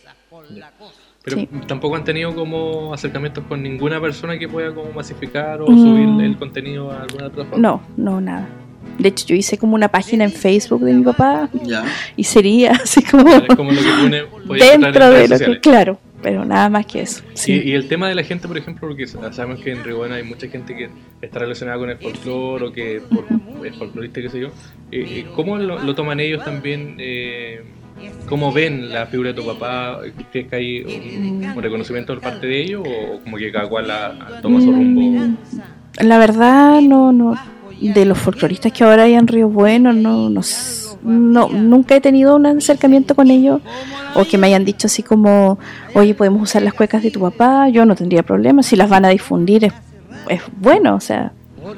A: Pero
C: Sí.
A: tampoco han tenido como acercamientos con ninguna persona que pueda como masificar o
C: Mm.
A: subir el contenido a alguna plataforma.
C: No, no, nada. De hecho, yo hice como una página en Facebook de mi papá
B: Ya.
C: y sería así como
A: lo que encontrar
C: dentro
A: en
C: de lo que... Claro, pero nada más que eso. Sí.
A: Y, y el tema de la gente, por ejemplo, porque sabemos que en Río Bueno hay mucha gente que está relacionada con el folclore o que por, es folclorista, qué sé yo. Eh, eh, ¿Cómo lo, lo toman ellos también? Eh, ¿Cómo ven la figura de tu papá? ¿Crees que hay un, un reconocimiento por parte de ellos o como que cada cual la, toma su rumbo?
C: La verdad, no, no. De los folcloristas que ahora hay en Río Bueno, no, no, no, nunca he tenido un acercamiento con ellos o que me hayan dicho así como, oye, podemos usar las cuecas de tu papá. Yo no tendría problema. Si las van a difundir, es, es bueno, o sea,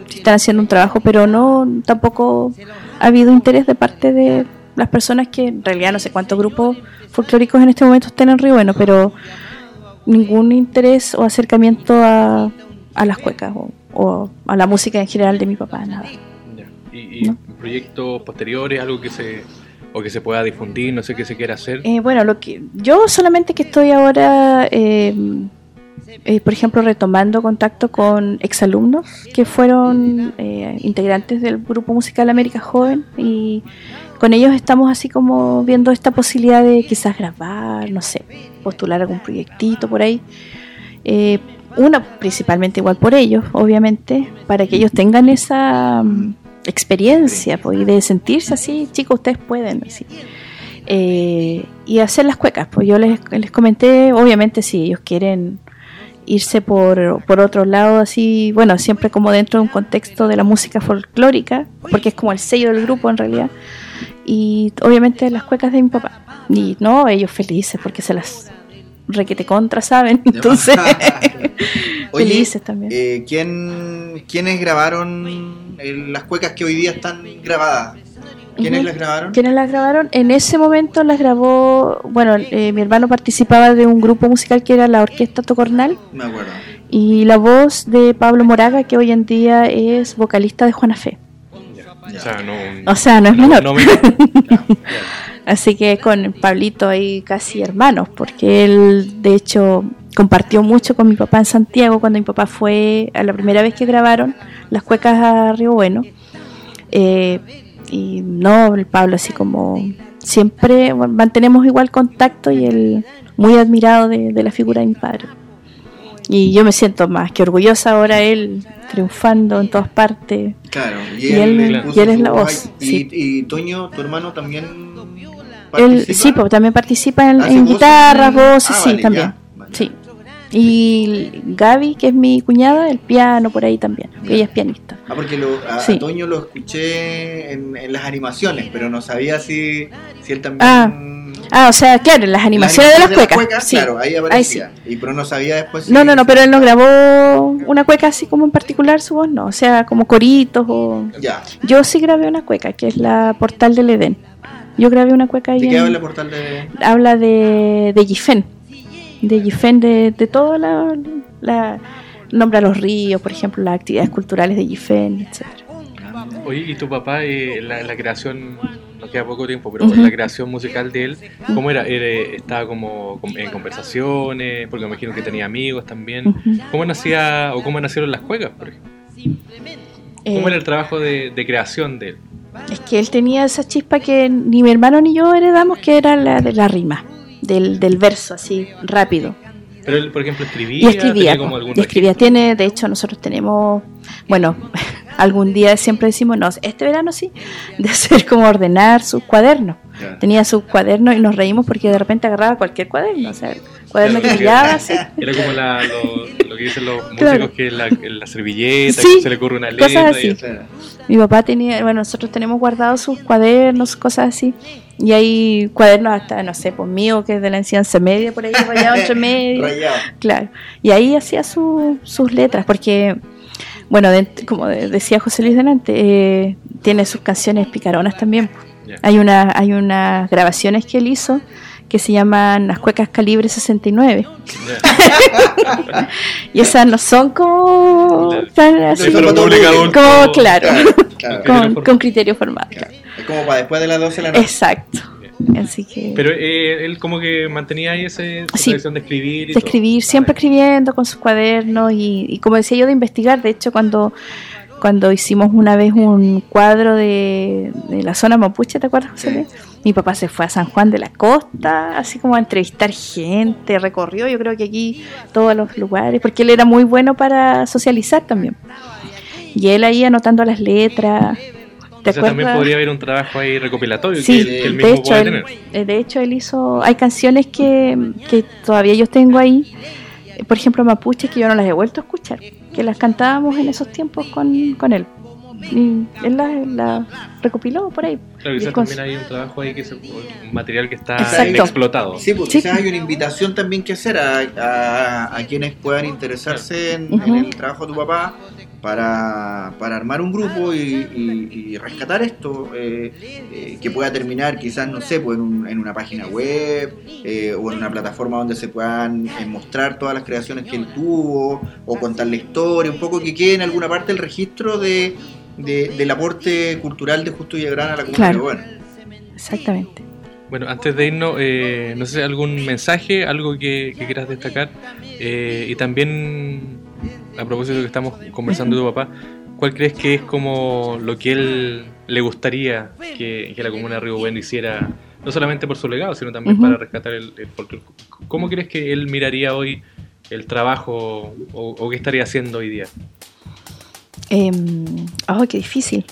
C: si están haciendo un trabajo, pero no, tampoco ha habido interés de parte de las personas que en realidad no sé cuántos grupos folclóricos en este momento estén en Río Bueno, pero ningún interés o acercamiento a, a las cuecas o, o a la música en general de mi papá, nada.
A: ¿Y, y
C: No.
A: proyectos posteriores, algo que se o que se pueda difundir, no sé qué se quiera hacer?
C: Eh, bueno, lo que yo solamente que estoy ahora, eh, eh, por ejemplo, retomando contacto con exalumnos que fueron integrantes del grupo musical América Joven y con ellos estamos así como viendo esta posibilidad de quizás grabar, no sé, postular algún proyectito por ahí. Una, principalmente igual por ellos, obviamente, para que ellos tengan esa mm, experiencia pues, y de sentirse así, chicos, ustedes pueden, así. Eh, y hacer las cuecas, pues yo les, les comenté, obviamente si ellos quieren irse por, por otro lado, así, bueno, siempre como dentro de un contexto de la música folclórica, porque es como el sello del grupo en realidad, y obviamente las cuecas de mi papá. Y no, ellos felices porque se las requete contra, ¿saben? Entonces,
B: Oye,
C: felices también.
B: eh, ¿quién, ¿Quiénes grabaron las cuecas que hoy día están grabadas? ¿Quiénes las grabaron?
C: ¿Quiénes las grabaron? En ese momento las grabó, bueno, eh, mi hermano participaba de un grupo musical que era la Orquesta Tocornal
B: Me acuerdo.
C: y la voz de Pablo Moraga, que hoy en día es vocalista de Juana Fe.
A: Ya. O sea, no,
C: O sea, no es menor.
A: no menor. Ya, ya.
C: Así que con Pablito ahí casi hermanos, porque él de hecho compartió mucho con mi papá en Santiago cuando mi papá fue a la primera vez que grabaron las cuecas a Río Bueno. Eh, y no, el Pablo así como siempre mantenemos igual contacto y él muy admirado de, de la figura de mi padre. Y yo me siento más que orgullosa ahora él triunfando en todas partes.
B: Claro,
C: Y él- y él es la
B: voz
C: sí.
B: Y, y Toño, tu hermano, también
C: Él sí, también participa en,
B: ¿Hace
C: en guitarras, voces,
B: Ah,
C: sí,
B: vale,
C: también.
B: vale.
C: Sí. Y Gaby, que es mi cuñada, el piano por ahí también. Ella es pianista.
B: Ah, porque lo, a. Toño lo escuché en, en las animaciones, pero no sabía si, si él también...
C: Ah, Ah, o sea, claro, en las animaciones de las cuecas. sí.
B: Claro, ahí aparecía. Y pero no sabía después si-
C: No, no, no, pero él no grabó una cueca así como en particular su voz, no. O sea, como coritos o.
B: Ya.
C: Yo sí grabé una cueca, que es la Portal del Edén. Yo grabé una cueca ahí.
B: ¿De qué
C: en-
B: habla el portal de...?
C: habla de, de Gifen, de Gifen, de, de toda la, la- Nombra los ríos, por ejemplo, las actividades culturales de Gifen, etc.
A: Oye, ¿y tu papá, eh, la, la creación, nos queda poco tiempo, pero la creación musical de él, ¿cómo era? Era- ¿Estaba como com- en conversaciones? Porque me imagino que tenía amigos también. ¿Cómo nacía o cómo nacieron las cuecas, por ejemplo? ¿Cómo
C: Eh,
A: era el trabajo de, de creación de él?
C: Es que él tenía esa chispa que ni mi hermano ni yo heredamos, que era la de la rima, del, del verso así, rápido.
A: Pero él, por ejemplo, escribía.
C: Y escribía,
A: como
C: y escribía. Tiene, de hecho, nosotros tenemos, bueno, algún día siempre decimos, no, este verano sí, de hacer como ordenar sus cuadernos. Tenía sus cuadernos y nos reímos porque de repente agarraba cualquier cuaderno, o sea, cuaderno
A: Claro,
C: que
A: porque
C: pillaba, así.
A: Era como la- lo, lo que dicen los músicos,
C: Claro.
A: que es la, la servilleta,
C: Sí,
A: que se le ocurre una letra.
C: cosas
A: y
C: así. Mi papá tenía, bueno, nosotros tenemos guardados sus cuadernos, cosas así. Y hay cuadernos hasta, no sé, pues mío, que es de la enseñanza media, por ahí rayado entre medio.
B: Rayado.
C: Claro. Y ahí hacía su- sus letras, porque, bueno, de- como de- decía José Luis delante, eh, tiene sus canciones picaronas también. Hay, una, hay unas grabaciones que él hizo que se llaman las cuecas calibre 69. y esas no son como tan así, como, claro, con, criterio formal.
B: Es como para después de las 12 de la noche.
C: Exacto. Así que...
A: Pero eh, él como que mantenía ahí esa tradición de escribir.
C: de escribir, siempre escribiendo con sus cuadernos y, y, como decía yo, de investigar. De hecho, cuando cuando hicimos una vez un cuadro de, la zona mapuche, ¿te acuerdas, José? Mi papá se fue a San Juan de la Costa, así como a entrevistar gente, recorrió yo creo que aquí todos los lugares, porque él era muy bueno para socializar también. Y él ahí anotando las letras.
A: ¿Te también podría haber un trabajo ahí recopilatorio
C: sí, que, él, mismo de hecho, tener. Eh, de hecho, él hizo, hay canciones que, que todavía yo tengo ahí, por ejemplo, mapuche, que yo no las he vuelto a escuchar que las cantábamos en esos tiempos con, con él. Y él la, recopiló por ahí.
A: Claro, quizás también hay un trabajo ahí que es un material que está explotado.
B: Sí, porque quizás hay una invitación también que hacer a, a, quienes puedan interesarse en, en, el trabajo de tu papá para, para armar un grupo y, rescatar esto, eh, eh, que pueda terminar quizás, no sé, pues en, en una página web eh, o en una plataforma donde se puedan mostrar todas las creaciones que él tuvo o contar la historia, un poco que quede en alguna parte el registro de, del aporte cultural de Justo Villagrán a la comunidad.
C: Bueno. Exactamente.
A: Bueno, antes de irnos, no sé, algún mensaje, algo que, que quieras destacar y también a propósito de que estamos conversando de tu papá, ¿cuál crees que es como lo que él le gustaría que, la comuna de Río Bueno hiciera, no solamente por su legado, sino también para rescatar el? ¿Cómo crees que él miraría hoy el trabajo o, qué estaría haciendo hoy día?
C: Eh, oh, qué difícil.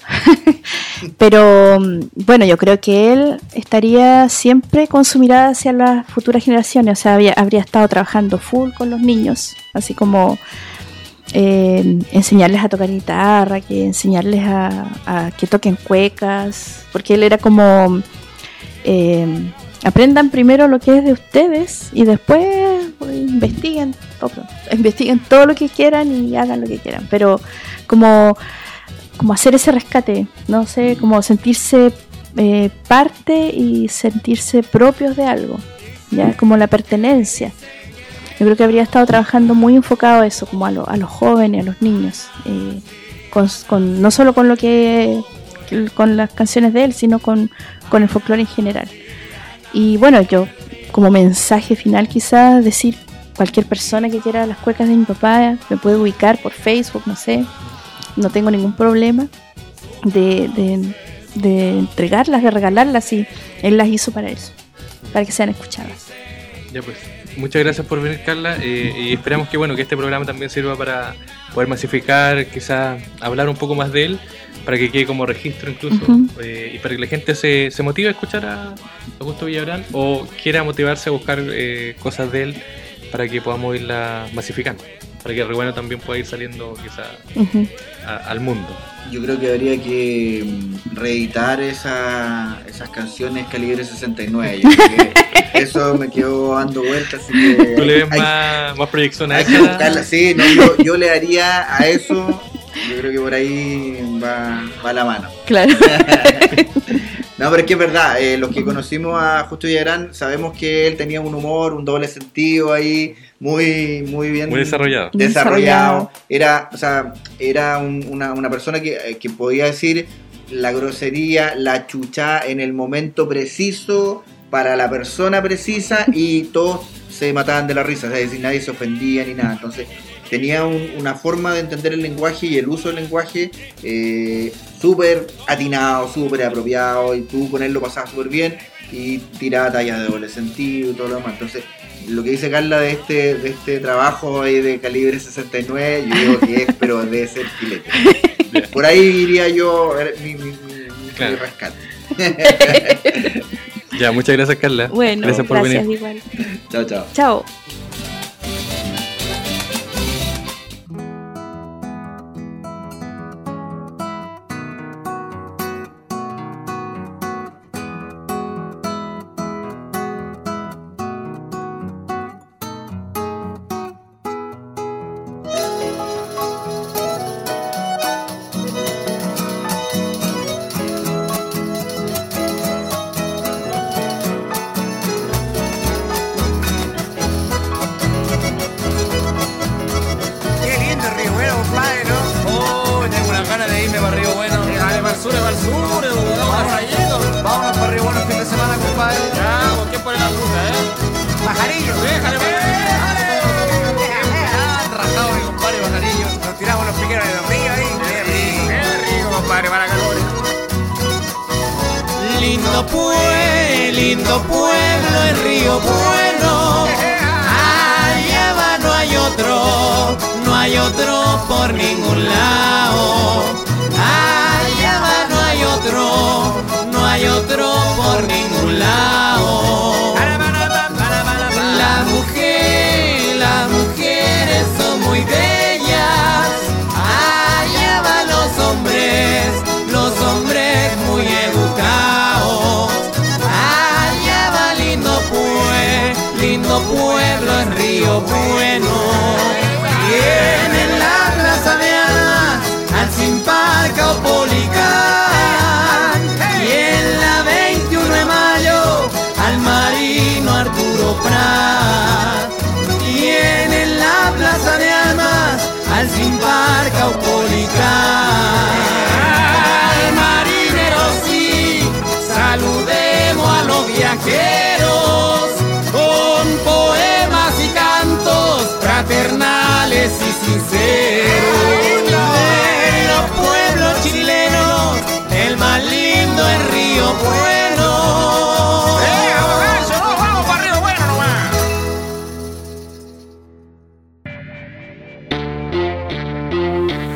C: Pero bueno, yo creo que él estaría siempre con su mirada hacia las futuras generaciones. O sea, habría estado trabajando full con los niños, así como eh, enseñarles a tocar guitarra, que enseñarles a, que toquen cuecas, porque él era como eh, aprendan primero lo que es de ustedes y después pues, investiguen, investiguen todo lo que quieran y hagan lo que quieran, pero como, como hacer ese rescate, no sé, como sentirse eh, parte y sentirse propios de algo, ya como la pertenencia. Yo creo que habría estado trabajando muy enfocado a eso, como a, a los jóvenes, a los niños, eh, con, no solo con lo que con las canciones de él, sino con, el folclore en general. Y bueno, yo como mensaje final quizás decir cualquier persona que quiera las cuecas de mi papá me puede ubicar por Facebook, no sé, no tengo ningún problema de, de, de entregarlas, de regalarlas y él las hizo para eso, para que sean escuchadas.
A: Ya pues, muchas gracias por venir, Carla. Eh, y esperamos que bueno que este programa también sirva para poder masificar, quizás hablar un poco más de él, para que quede como registro incluso, eh, y para que la gente se, se motive a escuchar a Augusto Villabrán o quiera motivarse a buscar eh, cosas de él para que podamos irla masificando, para que Rebueno también pueda ir saliendo quizás al mundo
B: yo creo que habría que mm, reeditar esa, esas canciones calibre 69. Yo creo que eso me quedó dando vueltas. Así que
A: ¿Tú le ves más, más proyección a
B: eso? sí, no, yo, le haría a eso, yo creo que por ahí va, va la mano.
C: Claro.
B: no, pero es que es verdad, eh, los que conocimos a Justo Villagrán sabemos que él tenía un humor, un doble sentido ahí muy, muy bien
A: desarrollado.
B: desarrollado. Era, o sea, era una, una, persona que, eh, que, podía decir la grosería, la chucha en el momento preciso, para la persona precisa, y todos se mataban de la risa, es decir, nadie se ofendía ni nada. Entonces, tenía una forma de entender el lenguaje y el uso del lenguaje eh, súper atinado, súper apropiado, y tú con él lo pasabas súper bien, y tiraba tallas de doble sentido y todo lo demás. Entonces, lo que dice Carla de este, de este trabajo ahí de calibre 69, yo digo que es, pero debe ser filete. Por ahí iría yo mi, mi, mi, rescate.
A: ya, muchas gracias Carla.
C: Bueno, gracias por gracias venir. Igual.
B: Chao, chao.
C: Chao.
D: Lindo pueblo, lindo pueblo, el río bueno. Allá va, no hay otro, no hay otro por ningún lado. Allá va, no hay otro, no hay otro por ningún lado. Pueblo, en Río Bueno. Tienen la plaza de armas al Simpar Caupolicán. Y en la 21 de mayo al marino Arturo Prat. Los pueblos chilenos, el más lindo es Río Bueno.